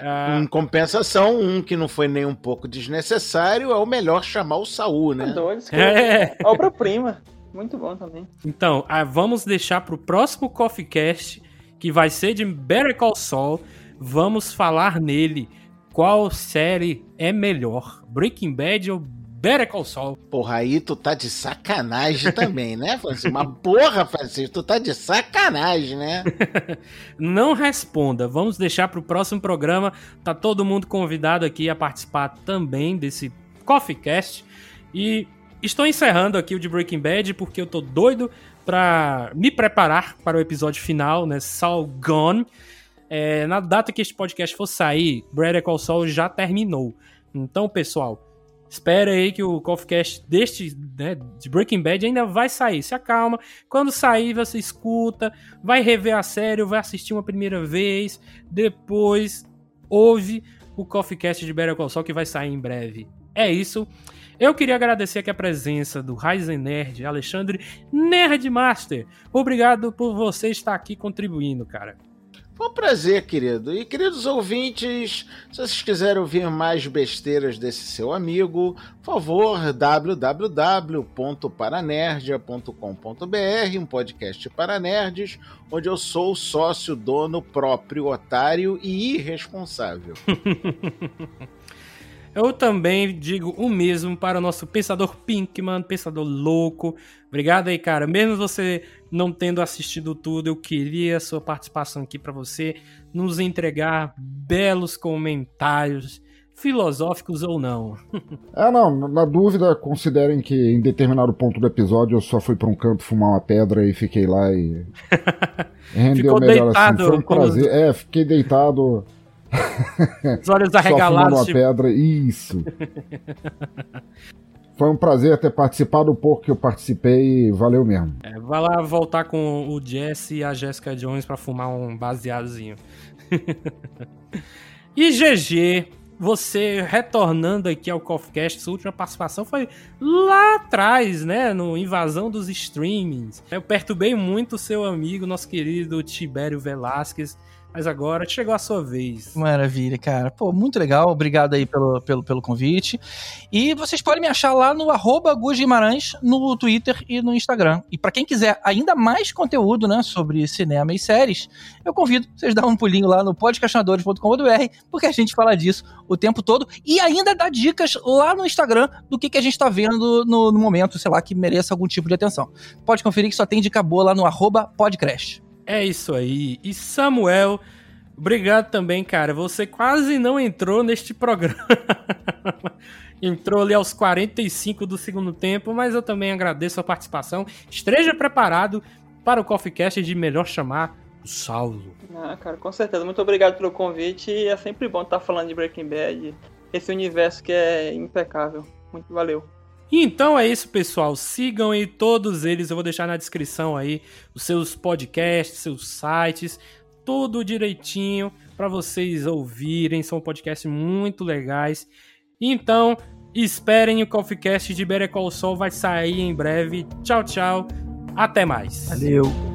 Ah, Em compensação, um que não foi nem um pouco desnecessário é o melhor chamar o Saul, né? Dois, que é. Obra-prima. Muito bom também. Então, ah, vamos deixar pro próximo Coffee Cast, que vai ser de Better Call Saul. Vamos falar nele. Qual série é melhor? Breaking Bad ou Better Call Saul? Porra, aí tu tá de sacanagem também, né, *laughs* Francisco? Mas porra, Francisco, tu tá de sacanagem, né? *laughs* Não responda. Vamos deixar pro próximo programa. Tá todo mundo convidado aqui a participar também desse Coffee Cast. E estou encerrando aqui o de Breaking Bad porque eu tô doido pra me preparar para o episódio final, né? Saul Gone. É, na data que este podcast for sair, Better Call Saul já terminou. Então, pessoal, espera aí que o Coffee Cast deste, né, de Breaking Bad ainda vai sair. Se acalma. Quando sair, você escuta, vai rever a série, vai assistir uma primeira vez, depois ouve o Coffee Cast de Better Call Saul que vai sair em breve. É isso. Eu queria agradecer aqui a presença do Ryzen Nerd, Alexandre Nerdmaster. Obrigado por você estar aqui contribuindo, cara. Foi um prazer, querido. E queridos ouvintes, se vocês quiserem ouvir mais besteiras desse seu amigo, por favor, www.paranerdia.com.br, um podcast para nerds, onde eu sou sócio, dono, próprio, otário e irresponsável. *laughs* Eu também digo o mesmo para o nosso pensador Pinkman, pensador louco. Obrigado aí, cara. Mesmo você não tendo assistido tudo, eu queria a sua participação aqui para você nos entregar belos comentários, filosóficos ou não. É, *laughs* não, na dúvida, considerem que em determinado ponto do episódio eu só fui para um canto fumar uma pedra e fiquei lá e. *laughs* Rendeu Ficou melhor deitado assim. Foi um prazer. É, fiquei deitado. Os olhos Só arregalados. uma tipo, pedra. Isso. Foi um prazer ter participado o pouco que eu participei valeu mesmo. é, vai lá voltar com o Jesse e a Jessica Jones para fumar um baseadozinho. *laughs* e GG, você retornando aqui ao CoffeeCast, sua última participação foi lá atrás, né? No Invasão dos Streamings. Eu perturbei muito o seu amigo, nosso querido Tibério Velasquez, mas agora chegou a sua vez. Maravilha, cara. Pô, muito legal. Obrigado aí pelo, pelo, pelo convite. E vocês podem me achar lá no arroba Guimarães no Twitter e no Instagram. E pra quem quiser ainda mais conteúdo, né, sobre cinema e séries, eu convido vocês a dar um pulinho lá no podcastinadores.com.br, porque a gente fala disso o tempo todo e ainda dá dicas lá no Instagram do que, que a gente tá vendo no, no momento, sei lá, que mereça algum tipo de atenção. Pode conferir que só tem dica boa lá no arroba podcast. É isso aí. E Samuel, obrigado também, cara. Você quase não entrou neste programa. *laughs* entrou ali aos 45 do segundo tempo, mas eu também agradeço a participação. Esteja preparado para o Coffee Cast de melhor chamar o Saulo. Ah, cara, com certeza. Muito obrigado pelo convite. É sempre bom estar falando de Breaking Bad. Esse universo que é impecável. Muito valeu. Então é isso, pessoal. Sigam aí todos eles. Eu vou deixar na descrição aí os seus podcasts, seus sites, tudo direitinho para vocês ouvirem. São podcasts muito legais. Então, esperem o Coffee Cast de Better Call Saul vai sair em breve. Tchau, tchau. Até mais. Valeu.